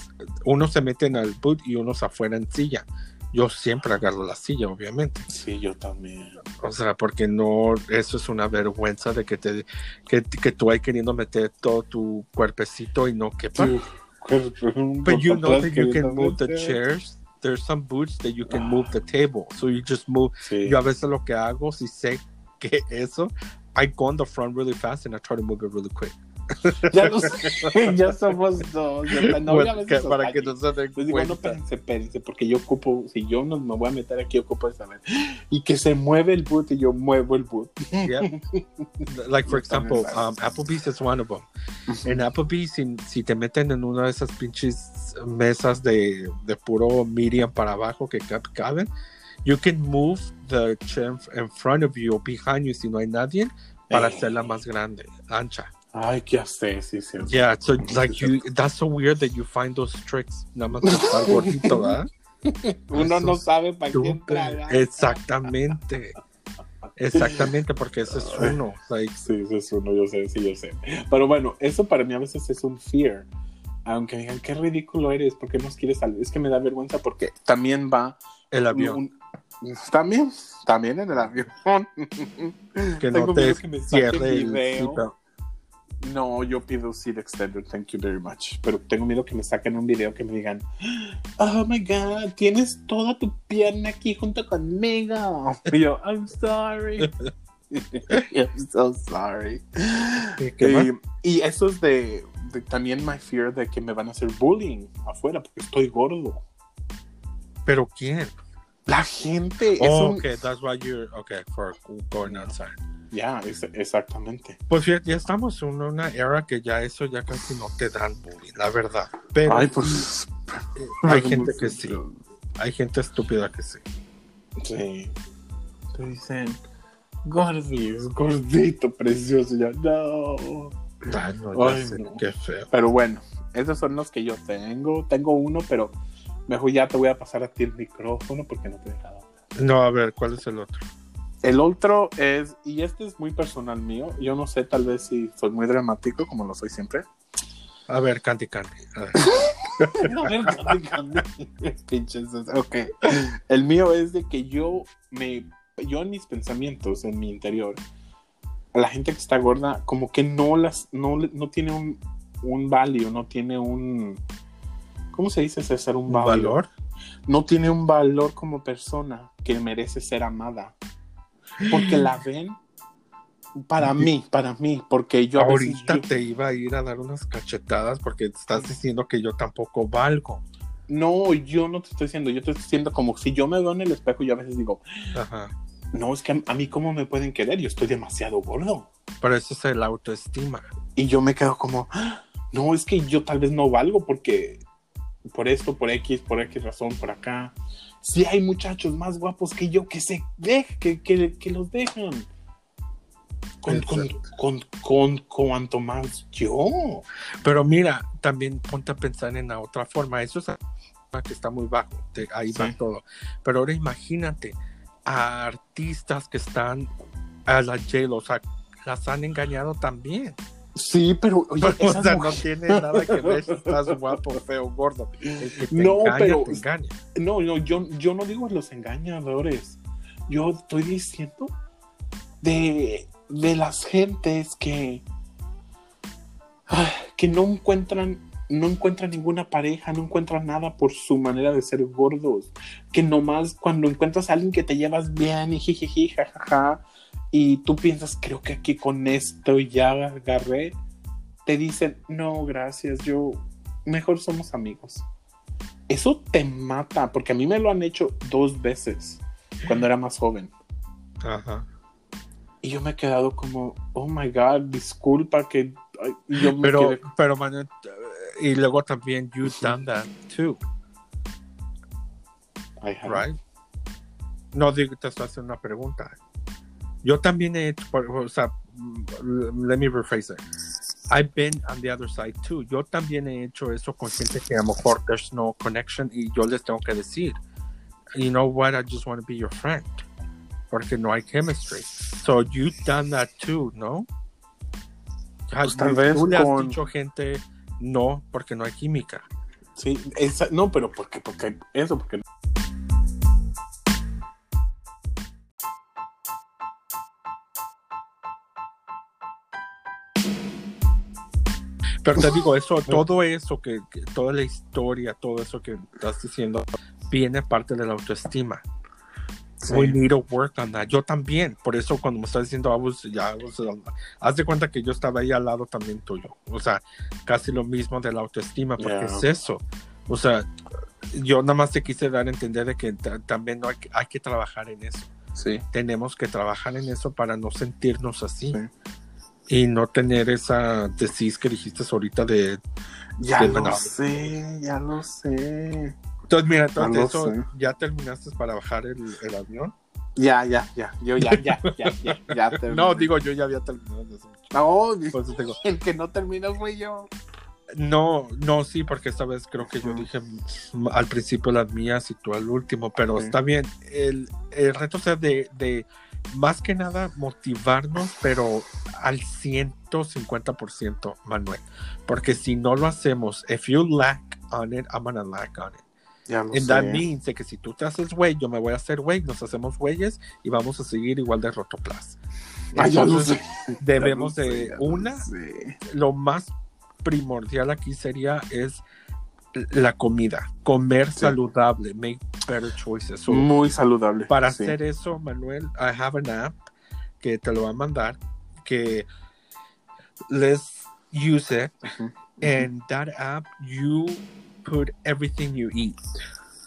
uno se mete en el boot y unos afuera en silla. Yo siempre agarro la silla, obviamente. Sí, yo también. O sea, porque no, eso es una vergüenza de que te que, que tú ahí queriendo meter todo tu cuerpecito y no quepa. Sí, cuerpo- But you know that you can move the chairs. There's some boots that you can move the table. So you just move. Sí. Yo a veces lo que hago, si sé que eso, I go on the front really fast and I try to move it really quick. Ya lo sé, ya somos dos. La novia Bueno, que- para nos que falla. no se den Les digo, no, espérense, espérense, porque yo ocupo, si yo no me voy a meter aquí, ocupo saber. Y que se mueve el boot y yo muevo el boot. Yeah. Like for example, um, Applebee's is one of them. En Applebee's, si, si te meten en una de esas pinches mesas de, de puro medium para abajo que caben, you can move the chair in front of you or behind you si no hay nadie para Eh. hacerla más grande, ancha. Ay, qué sí. Yeah, so like you, that's so weird that you find those tricks. Nada más estar gordito, ¿verdad? Uno no sabe para quién traga. Exactamente. Exactamente, porque ese es uno. Like, Sí, ese es uno, yo sé, sí, yo sé. Pero bueno, eso para mí a veces es un fear. Aunque digan, qué ridículo eres, ¿por qué no quieres salir? Es que me da vergüenza porque también va. el avión. un- también, también en el avión. que Tengo no te miedo que me cierre el video. No, yo pido seat extender, thank you very much. Pero tengo miedo que me saquen un video que me digan, oh my god, tienes toda tu pierna aquí junto conmigo. Y yo, I'm sorry. I'm so sorry. ¿Y y eso es de, de también my fear de que me van a hacer bullying afuera porque estoy gordo. ¿Pero quién? La gente es Oh, un- okay, that's why you're okay for going outside. Ya, exactamente. Pues ya, ya estamos en una era que ya eso ya casi no te dan bullying, la verdad. Pero Ay, pues. eh, hay gente que sí, hay gente estúpida que sí. Sí. Te dicen, gordis, gordito, precioso. Ya, no. Ay, no, ya Ay, sé, no. qué feo. Pero bueno, esos son los que yo tengo. Tengo uno, pero mejor ya te voy a pasar a ti el micrófono porque no te he dejado. No, a ver, ¿cuál es el otro? El otro es, y este es muy personal mío. Yo no sé, tal vez si soy muy dramático, como lo soy siempre. A ver, Candy Candy. A ver. A ver, Candy, Candy. Pinches, ok. El mío es de que yo me, yo en mis pensamientos, en mi interior, a la gente que está gorda, como que no las, no, no tiene un, un value, no tiene un, ¿cómo se dice César? Un, ¿Un valor? No tiene un valor como persona que merece ser amada. Porque la ven para mí, para mí, porque yo a veces Ahorita yo- te iba a ir a dar unas cachetadas porque estás diciendo que yo tampoco valgo. No, yo no te estoy diciendo, yo te estoy diciendo como si yo me veo en el espejo, yo a veces digo, Ajá. no, es que a, a mí cómo me pueden querer, yo estoy demasiado gordo. Pero eso es el autoestima. Y yo me quedo como, "Ah, no, es que yo tal vez no valgo porque por esto, por X, por X razón, por acá. Sí hay muchachos más guapos que yo que se dejan, que, que, que los dejan. Con, con, con, con cuanto más yo. Pero mira, también ponte a pensar en la otra forma. Eso es que está muy bajo. te- ahí va todo. Pero ahora imagínate a artistas que están a la J-Lo, o sea, las han engañado también. Sí, pero oye, o no tiene nada que ver si estás guapo, feo, gordo. El que te No, engaña, pero- te engaña. No, no, yo, yo no digo los engañadores. Yo estoy diciendo de, de las gentes que, ah, que no encuentran, no encuentran ninguna pareja, no encuentran nada por su manera de ser gordos. Que nomás cuando encuentras a alguien que te llevas bien y jijiji, jajaja, y tú piensas, creo que aquí con esto ya agarré, te dicen, no, gracias, yo, mejor somos amigos eso te mata, porque a mí me lo han hecho dos veces cuando era más joven. Ajá. Y yo me he quedado como, oh my god, disculpa que. y yo me Pero, quedé- pero, Manuel, eh, y luego también you've done that too, I have- right? No digo, te estoy haciendo una pregunta. Yo también he hecho, o sea, mm, let me rephrase it. I've been on the other side too. Yo también he hecho eso con gente que a lo mejor there's no connection y yo les tengo que decir, you know what, I just want to be your friend. Porque no hay chemistry. So you've done that too, ¿no? Pues tal Tú vez le has con- dicho gente no porque no hay química. Sí, esa- no, pero porque, porque eso, porque Pero te digo, eso, todo eso que, que- toda la historia, todo eso que estás diciendo, viene parte de la autoestima. Sí. We need to work on that. Yo también, por eso cuando me estás diciendo, was- ya, I was, um, haz de cuenta que yo estaba ahí al lado también tuyo. O sea, casi lo mismo de la autoestima, porque Yeah. es eso. O sea, yo nada más te quise dar a entender de que ta- también no hay, que- hay que trabajar en eso. sí, Tenemos que trabajar en eso para no sentirnos así. Sí. Y no tener esa disease que dijiste ahorita de ya Sí, lo sé, ya lo sé. Entonces, mira, entonces lo eso, ya terminaste para bajar el, el avión. Ya, ya, ya, yo ya, ya, ya, ya, ya terminé. No, digo, yo ya había terminado. desde. No, te digo, el que no terminó fui yo. no, no, sí, porque esta vez creo que yo dije al principio las mías y tú al último, pero está bien. El, el reto es de, de más que nada motivarnos, pero al 150%, Manuel. Porque si no lo hacemos, if you lack on it, I'm gonna lack on it. Ya lo And sé. that means de que si tú te haces güey, yo me voy a hacer güey, nos hacemos güeyes y vamos a seguir igual de rotoplas. Ay, lo Entonces, sé. debemos Ya lo sé, de ya lo una, sé. lo más primordial aquí sería es la comida, comer Sí. saludable, make better choices. So, Muy saludable. para sí. hacer eso, Manuel, I have an app que te lo va a mandar que let's use it Ujú. and that app you put everything you eat.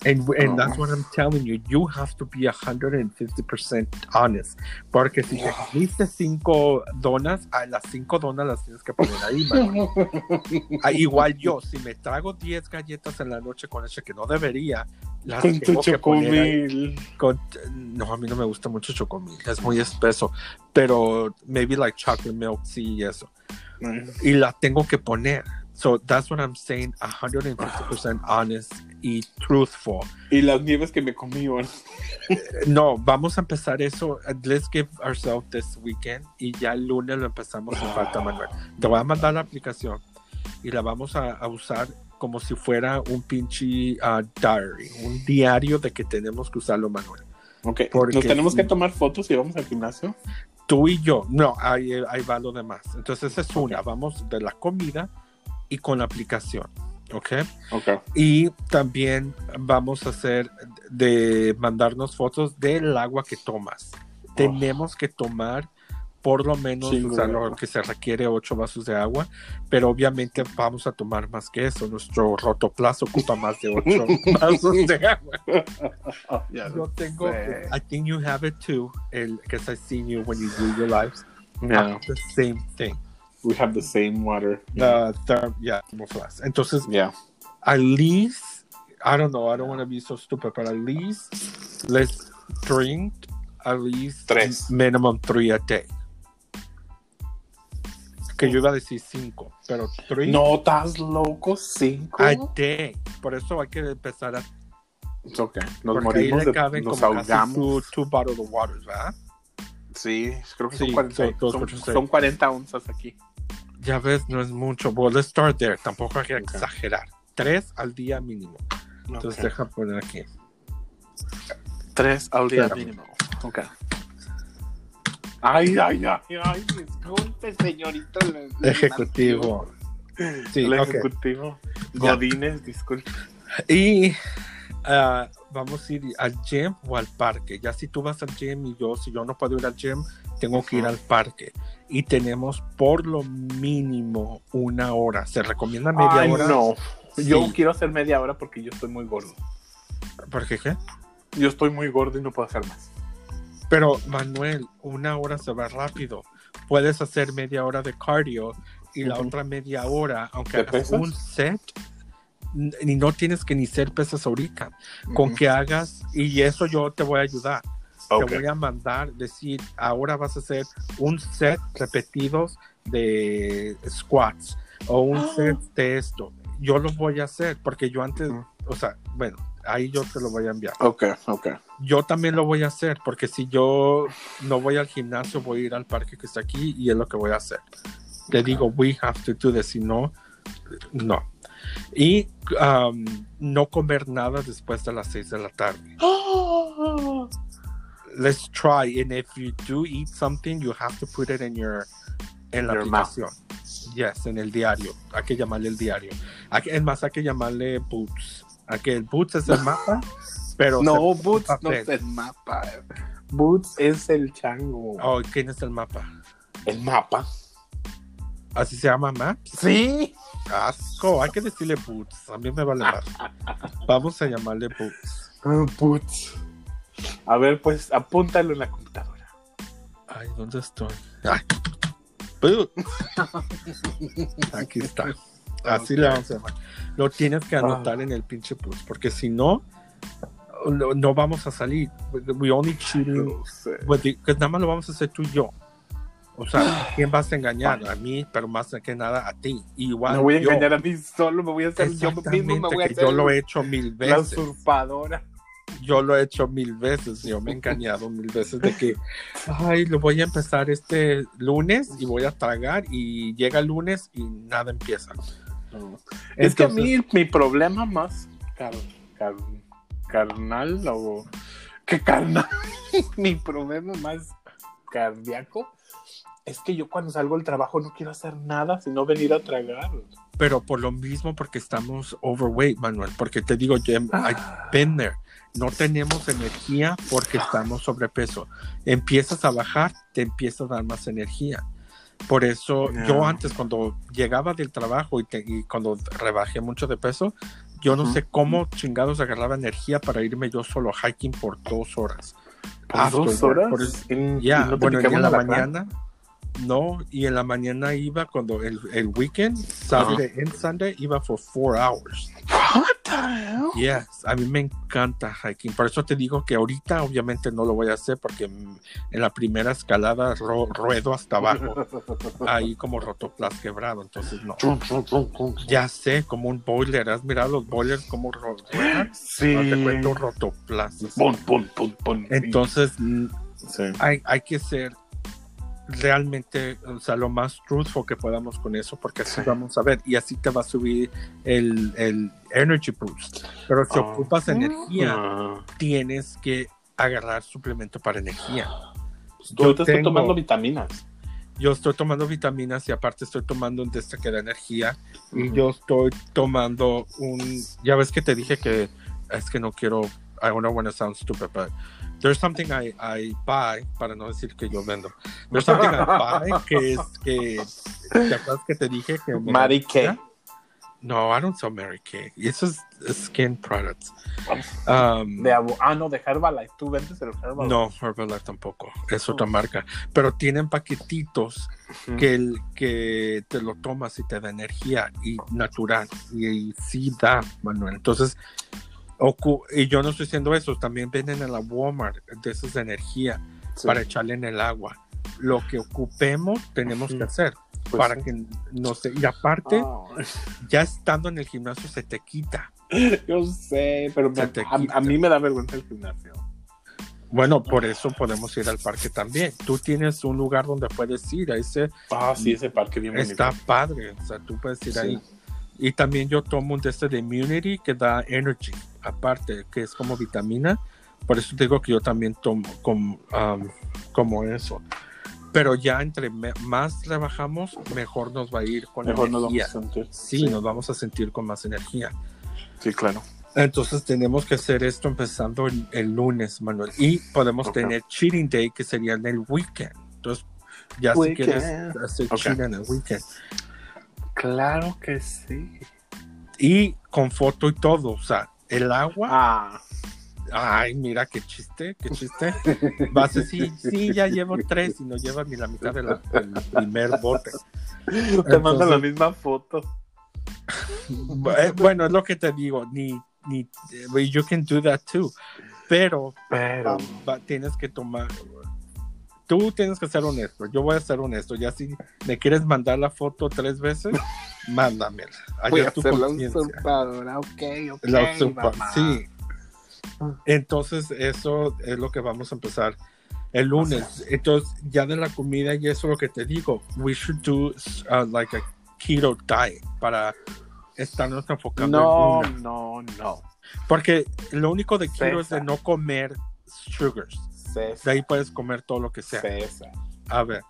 And, and No. that's what I'm telling you. You have to be 150% honest. Porque si te Yeah. comiste cinco donas, a las cinco donas las tienes que poner ahí, mano. Ah, igual yo, si me trago 10 galletas en la noche con leche que no debería, las Con tu tengo que poner ahí. chocomil. Con- no, a mí no me gusta mucho chocomil, es muy espeso. Pero maybe like chocolate milk, sí, y eso. Y la tengo que poner. So that's what I'm saying, 150% honest y truthful. Y las nieves que me comí, bueno. No, vamos a empezar eso. Let's give ourselves this weekend y ya el lunes lo empezamos sin falta, Manuel. Te voy a mandar la aplicación y la vamos a, a usar como si fuera un pinche uh, diary, un diario de que tenemos que usarlo, Manuel. Ok, Porque nos tenemos que tomar fotos y vamos al gimnasio. Tú y yo, no, ahí, ahí va lo demás. Entonces esa es una, vamos de la comida y con la aplicación, ¿ok? Ok. Y también vamos a hacer de mandarnos fotos del agua que tomas. Tenemos que tomar por lo menos o sea, lo que se requiere ocho vasos de agua, pero obviamente vamos a tomar más que eso. Nuestro rotoplazo ocupa más de ocho vasos de agua. Ya Yo tengo. I think you have it too, because I seen you when you do your lives. Yeah, The same thing. We have the same water. Uh, therm- yeah. Entonces, yeah. at least I don't know, I don't want to be so stupid, but at least let's drink at least Tres. minimum three a day. Que yo iba a decir cinco, pero three No, estás loco, cinco. a day. Por eso hay que empezar a. It's okay. Nos porque morimos, de, caben nos como ahogamos. two, two bottles of water, ¿verdad? Sí, creo que Sí, son, 40, son son 40 onzas aquí. Ya ves, no es mucho. Well, let's start there. Tampoco hay que exagerar. Tres al día mínimo. Entonces deja poner aquí. Tres al día Espérame. mínimo. Ok. Ay, ay, ay, ay, disculpe, señorita. la- Ejecutivo. Sí, el ok. ejecutivo. Godínez, disculpe. Y ah, vamos a ir al gym o al parque. Ya si tú vas al gym y yo, si yo no puedo ir al gym, tengo que ir al parque. Y tenemos por lo mínimo una hora. Se recomienda media Ay, hora. no. Yo Sí. quiero hacer media hora porque yo estoy muy gordo. ¿Por qué qué? Yo estoy muy gordo y no puedo hacer más. Pero Manuel, una hora se va rápido. Puedes hacer media hora de cardio y la Ujú. otra media hora, aunque ¿De hagas pesas? un set, y no tienes que ni ser pesas ahorita. Con Ujú. que hagas, y eso yo te voy a ayudar. Te voy a mandar, decir, ahora vas a hacer un set repetidos de squats o un Ah. set de esto. Yo lo voy a hacer porque yo antes, Ujú. o sea, bueno, ahí yo te lo voy a enviar. Ok, ok. Yo también lo voy a hacer porque si yo no voy al gimnasio, voy a ir al parque que está aquí y es lo que voy a hacer. Te digo, we have to do this, si no, no. Y um, no comer nada después de las 6 de la tarde. Let's try and if you do eat something you have to put it in your en la Your aplicación. Yes en el diario. Hay que llamarle el diario. Hay que- es más hay que llamarle boots. A que el boots es el mapa pero No, se- Boots no es el mapa. Boots es el chango. oh quién es el mapa El mapa. así se llama maps Sí. asco hay que decirle boots. A mí me vale más vamos a llamarle boots. Ah, Boots. A ver, pues apúntalo en la computadora. ay dónde estoy ay. Boots. aquí está Así Ok. le vamos a llamar. Lo tienes que anotar Ah. en el pinche bus, porque si no, no, no vamos a salir. We only cheating, No sé. nada más lo vamos a hacer tú y yo. O sea, ¿a ¿quién vas a engañar? A mí, pero más que nada a ti. Igual Me voy a yo. engañar a mí solo, me voy a hacer yo mismo, me voy a que hacer yo lo he hecho mil la veces. usurpadora. Yo lo he hecho mil veces. Yo me he engañado mil veces de que, ay, lo voy a empezar este lunes y voy a tragar y llega el lunes y nada empieza. Es que a mí mi problema más car- car- carnal o que carnal, mi problema más cardíaco es que yo cuando salgo del trabajo no quiero hacer nada sino venir a tragar. pero por lo mismo porque estamos overweight, Manuel, porque te digo, yo, Ah. I've been there. No tenemos energía porque estamos sobrepeso. Empiezas a bajar, te empieza a dar más energía. Por eso yo antes cuando llegaba del trabajo y, te- y cuando rebajé mucho de peso, yo no sé cómo chingados agarraba energía para irme yo solo hiking por dos horas. ¿Por After dos horas? por- ¿Y- y Ya, no te bueno, en la alacrán? mañana, no, y en la mañana iba cuando el, el weekend, Saturday and Sunday, iba for four hours. What the hell? Yes, a mí me encanta hiking. Por eso te digo que ahorita obviamente no lo voy a hacer porque en la primera escalada ro- ruedo hasta abajo, ahí como rotoplas quebrado, entonces no. Chum, chum, chum, chum, chum. Ya sé, como un boiler, ¿has mirado los boilers como ruedan? Sí. No te cuento rotoplas. Entonces, Sí. hay, hay que ser realmente, o sea, lo más truthful que podamos con eso, porque así Sí. vamos a ver, y así te va a subir el, el energy boost. Pero si Ah. ocupas energía, Ah. tienes que agarrar suplemento para energía. Pues Yo estás tengo- tomando vitaminas. Yo estoy tomando vitaminas y aparte estoy tomando un de este que da energía y yo estoy tomando un, ya ves que te dije que es que no quiero, I don't want to sound stupid, but there's something I, I buy, para no decir que yo vendo, there's something I buy que es que, ¿te acuerdas que te dije que Mary Kay. No, I don't sell Mary Kay. Eso es skin products. Um, De ah, no, de Herbalife. Tú vendes el Herbalife. no, Herbalife tampoco. Es otra marca. Pero tienen paquetitos que, el, que te lo tomas y te da energía y natural. Y, y sí da, Manuel. Entonces, ocu- y yo no estoy diciendo eso. También venden en la Walmart de esas de energía Sí. para echarle en el agua. Lo que ocupemos tenemos que hacer Pues para sí. que no se. Y aparte, Ah, ya estando en el gimnasio se te quita. yo sé, pero me- a, a mí me da vergüenza el gimnasio. Bueno, por eso podemos ir al parque también. Tú tienes un lugar donde puedes ir. Ahí se, Ah, sí, ese parque bien bonito. está padre. O sea, tú puedes ir ahí. Y también yo tomo un de este de Immunity que da energy, aparte, que es como vitamina. Por eso te digo que yo también tomo como, um, como eso. Pero ya entre más rebajamos, mejor nos va a ir con Mejor nos energía. vamos a sentir. Sí, nos vamos a sentir con más energía. Sí, claro. Entonces tenemos que hacer esto empezando el, el lunes, Manuel. Y podemos Ok. tener cheating day, que sería en el weekend. Entonces, ya si Weekend. quieres hacer Ok. cheat en el weekend. Claro que sí. Y con foto y todo. O sea, el agua. Ah, Ay, mira qué chiste, qué chiste. Vas a decir, sí, ya llevo tres y no llevas ni la mitad de del primer bote. te mando la misma foto. Eh, Bueno, es lo que te digo, ni, ni, you can do that too. Pero Pero. va- tienes que tomar. Tú tienes que ser honesto. Yo voy a ser honesto. Ya si me quieres mandar la foto tres veces, mándamela. Voy a tu la usurpadora, ok, ok. La usurpa- mamá. sí. Entonces, eso es lo que vamos a empezar el lunes. Entonces, ya de la comida, y eso es lo que te digo. We should do uh, like a keto diet para estarnos enfocando No, en una. no, no. Porque lo único de keto es de no comer sugars. De ahí puedes comer todo lo que sea. César. A ver,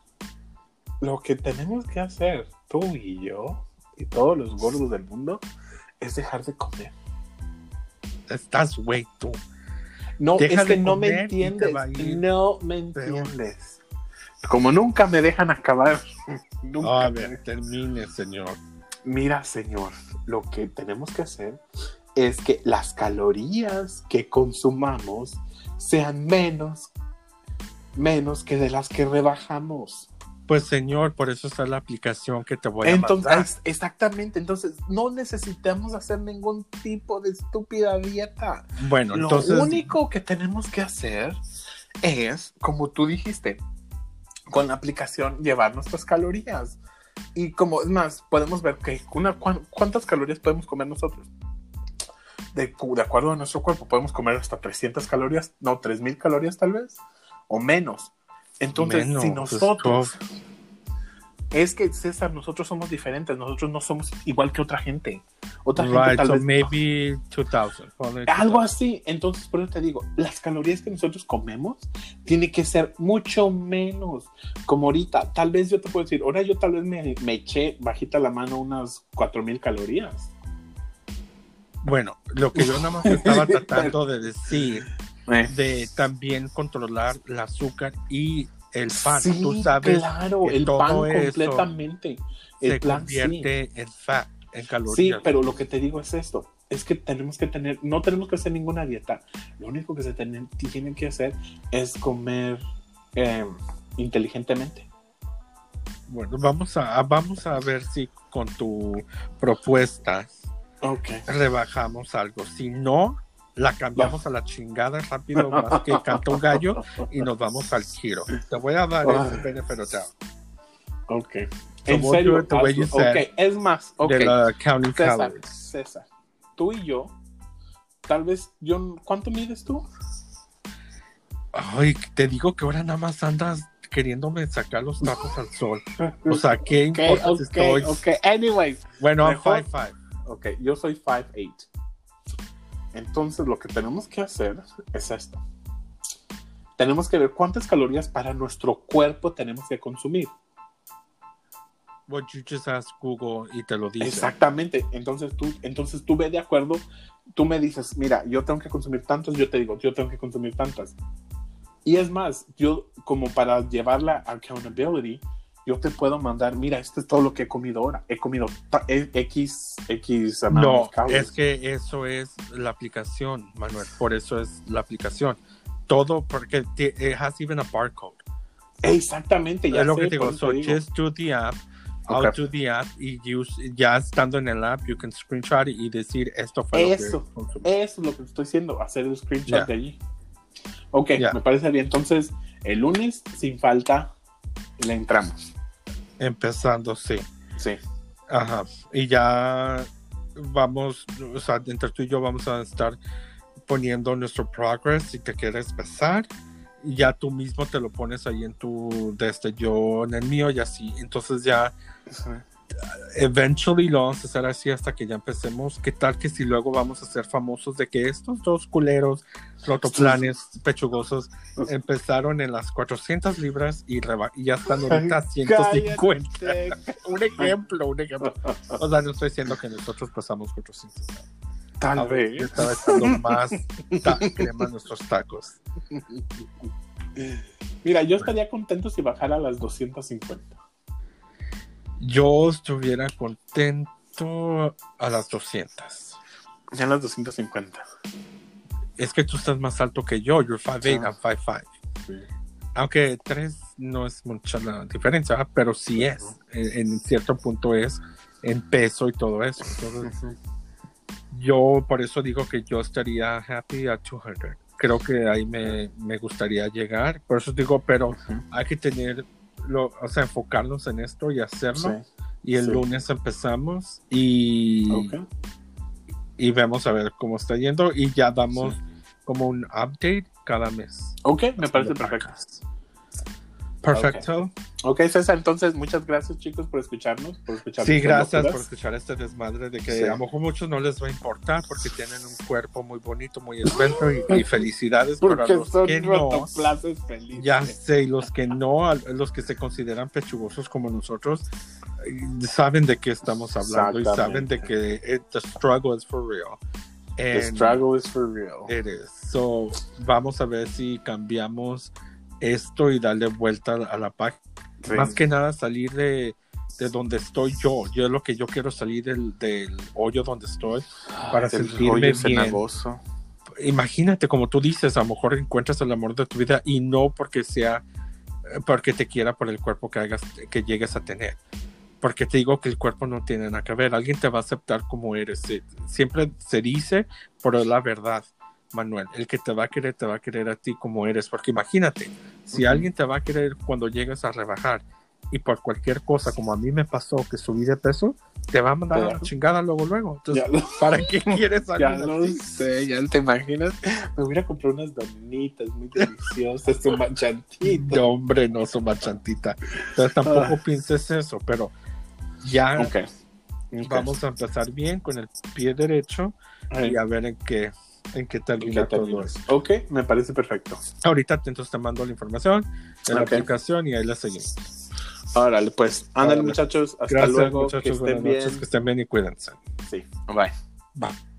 Lo que tenemos que hacer, tú y yo, y todos los gordos del mundo, es dejar de comer. estás güey tú. No, Deja es que no me entiendes. No me entiendes. Como nunca me dejan acabar. nunca A me ver, termine, señor. Mira, señor, lo que tenemos que hacer es que las calorías que consumamos sean menos, menos que de las que rebajamos. Pues, señor, por eso está la aplicación que te voy a Entonces, mandar. es- exactamente, entonces no necesitamos hacer ningún tipo de estúpida dieta. Bueno, Lo entonces. único que tenemos que hacer es, como tú dijiste, con la aplicación llevar nuestras calorías. Y como es más, podemos ver que una, cuántas calorías podemos comer nosotros. De, de acuerdo a nuestro cuerpo, podemos comer hasta 300 calorías, no, 3000 calorías tal vez, o menos. Entonces, Menos, si es nosotros... Es que, César, nosotros somos diferentes, nosotros no somos igual que otra gente. Otra gente Right, tal so vez... maybe 2000. ponle Algo 2000. así. Entonces, por eso te digo, las calorías que nosotros comemos tiene que ser mucho menos. Como ahorita, tal vez yo te puedo decir, ahora yo tal vez me, me eché bajita la mano unas 4000 calorías. Bueno, lo que yo nada más estaba tratando de decir, Eh, de también controlar el azúcar y el pan. Sí, Tú sabes claro, que el todo pan completamente. se El sí. convierte en fat, en Sí, calorías. pero lo que te digo es esto. es que tenemos que tener, no tenemos que hacer ninguna dieta. Lo único que se tiene, tiene que hacer es comer eh, inteligentemente. Bueno, vamos a, vamos a ver si con tu propuesta Ok. rebajamos algo. Si no, la cambiamos a la chingada rápido, más que canta un gallo, y nos vamos al giro. Te voy a dar Ah. ese benefit of doubt. Ok. So En serio. the way you said, ok, es más. Ok. De la counting César, calories. César, tú y yo, tal vez, yo, ¿cuánto mides tú? Ay, te digo que ahora nada más andas queriéndome sacar los tacos al sol. O sea, ¿qué Ok, importa si ok, estoy? ok. Anyways, Bueno, I'm Mejor- 5'5". Ok, yo soy 5'8". Entonces, lo que tenemos que hacer es esto. Tenemos que ver cuántas calorías para nuestro cuerpo tenemos que consumir. What you just ask Google y te lo dice. Exactamente. Entonces tú, entonces tú ve de acuerdo, tú me dices, mira, yo tengo que consumir tantas, yo te digo, yo tengo que consumir tantas. Y es más, yo como para llevar la accountability, yo te puedo mandar, mira, esto es todo lo que he comido ahora. He comido e- X, X No, es que eso es la aplicación, Manuel. Por eso es la aplicación. Todo porque te- it has even a barcode. Exactamente, ya es lo sé, que te digo. So digo. just do the app. I'll Ok. do the app y use- ya estando en el app, you can screenshot y decir esto fue Eso, lo que consumí. Eso es lo que estoy diciendo, hacer el screenshot de allí. Ok, me parece bien. Entonces, el lunes, sin falta, le entramos. Empezando, sí. Sí. Ajá. Y ya vamos, o sea, entre tú y yo vamos a estar poniendo nuestro progress si te quieres. Y ya tú mismo te lo pones ahí en tu, desde yo en el mío y así. Entonces ya, eventually lo vamos a hacer así hasta que ya empecemos. ¿Qué tal que si luego vamos a ser famosos de que estos dos culeros, rotoplanes, pechugosos, empezaron en las 400 libras y, y ya están ahorita a 150? Cállate. Un ejemplo, un ejemplo. O sea, no estoy diciendo que nosotros pasamos 400. Tal A ver, yo vez. estaba echando más crema en nuestros tacos. Mira, yo estaría contento si bajara a las 250. Yo estuviera contento a las 200. Ya las 250. Es que tú estás más alto que yo. You're 5'8", Ah. I'm 5'5". Aunque 3 no es mucha la diferencia, pero sí es. En, en cierto punto es en peso y todo eso. Entonces, yo por eso digo que yo estaría happy a 200. Creo que ahí me, me gustaría llegar. Por eso digo, pero hay que tener, lo, o sea, enfocarnos en esto y hacerlo. Sí. Y el Sí. lunes empezamos y, y vemos a ver cómo está yendo y ya damos como un update cada mes. Ok, me parece perfecto. podcast. Ok, César, entonces muchas gracias chicos por escucharnos, por escuchar Sí, gracias por escuchar este desmadre de que Sí. a lo mejor muchos no les va a importar porque tienen un cuerpo muy bonito, muy esbelto y, y felicidades para Porque los son que no. felices. Ya sé, y los que no, los que se consideran pechugosos como nosotros, saben de qué estamos hablando y saben de que it- the struggle is for real. The And struggle is for real. it is. So, vamos a ver si cambiamos esto y darle vuelta a la página. Sí. Más que nada salir de, de donde estoy yo. Yo es lo que yo quiero salir del, del hoyo donde estoy. para Del sentirme bien. imagínate, como tú dices, a lo mejor encuentras el amor de tu vida y no porque sea, eh, porque te quiera por el cuerpo que hagas, que llegues a tener. Porque te digo que el cuerpo no tiene nada que ver. Alguien te va a aceptar como eres. Siempre se dice, pero es la verdad, Manuel. El que te va a querer, te va a querer a ti como eres. Porque imagínate, si alguien te va a querer cuando llegues a rebajar y por cualquier cosa, como a mí me pasó, que subí de peso, te va a mandar a la chingada luego, luego. Entonces, Ya lo, ¿para qué quieres ya alguien lo sé, ya te imaginas. Me hubiera comprado unas donitas muy deliciosas, tu manchantito. No, hombre, no son machantita. Entonces tampoco Ah. pienses eso, pero ya vamos a empezar bien con el pie derecho Ahí. y a ver en qué, en qué ¿Qué termina tal? todo eso. Ok, me parece perfecto. Ahorita entonces te mando la información de la aplicación y ahí la seguimos. Órale, pues, ándale muchachos, hasta Gracias luego, muchachos, que estén buenas bien. noches, que estén bien y cuídense. Sí, bye. Bye.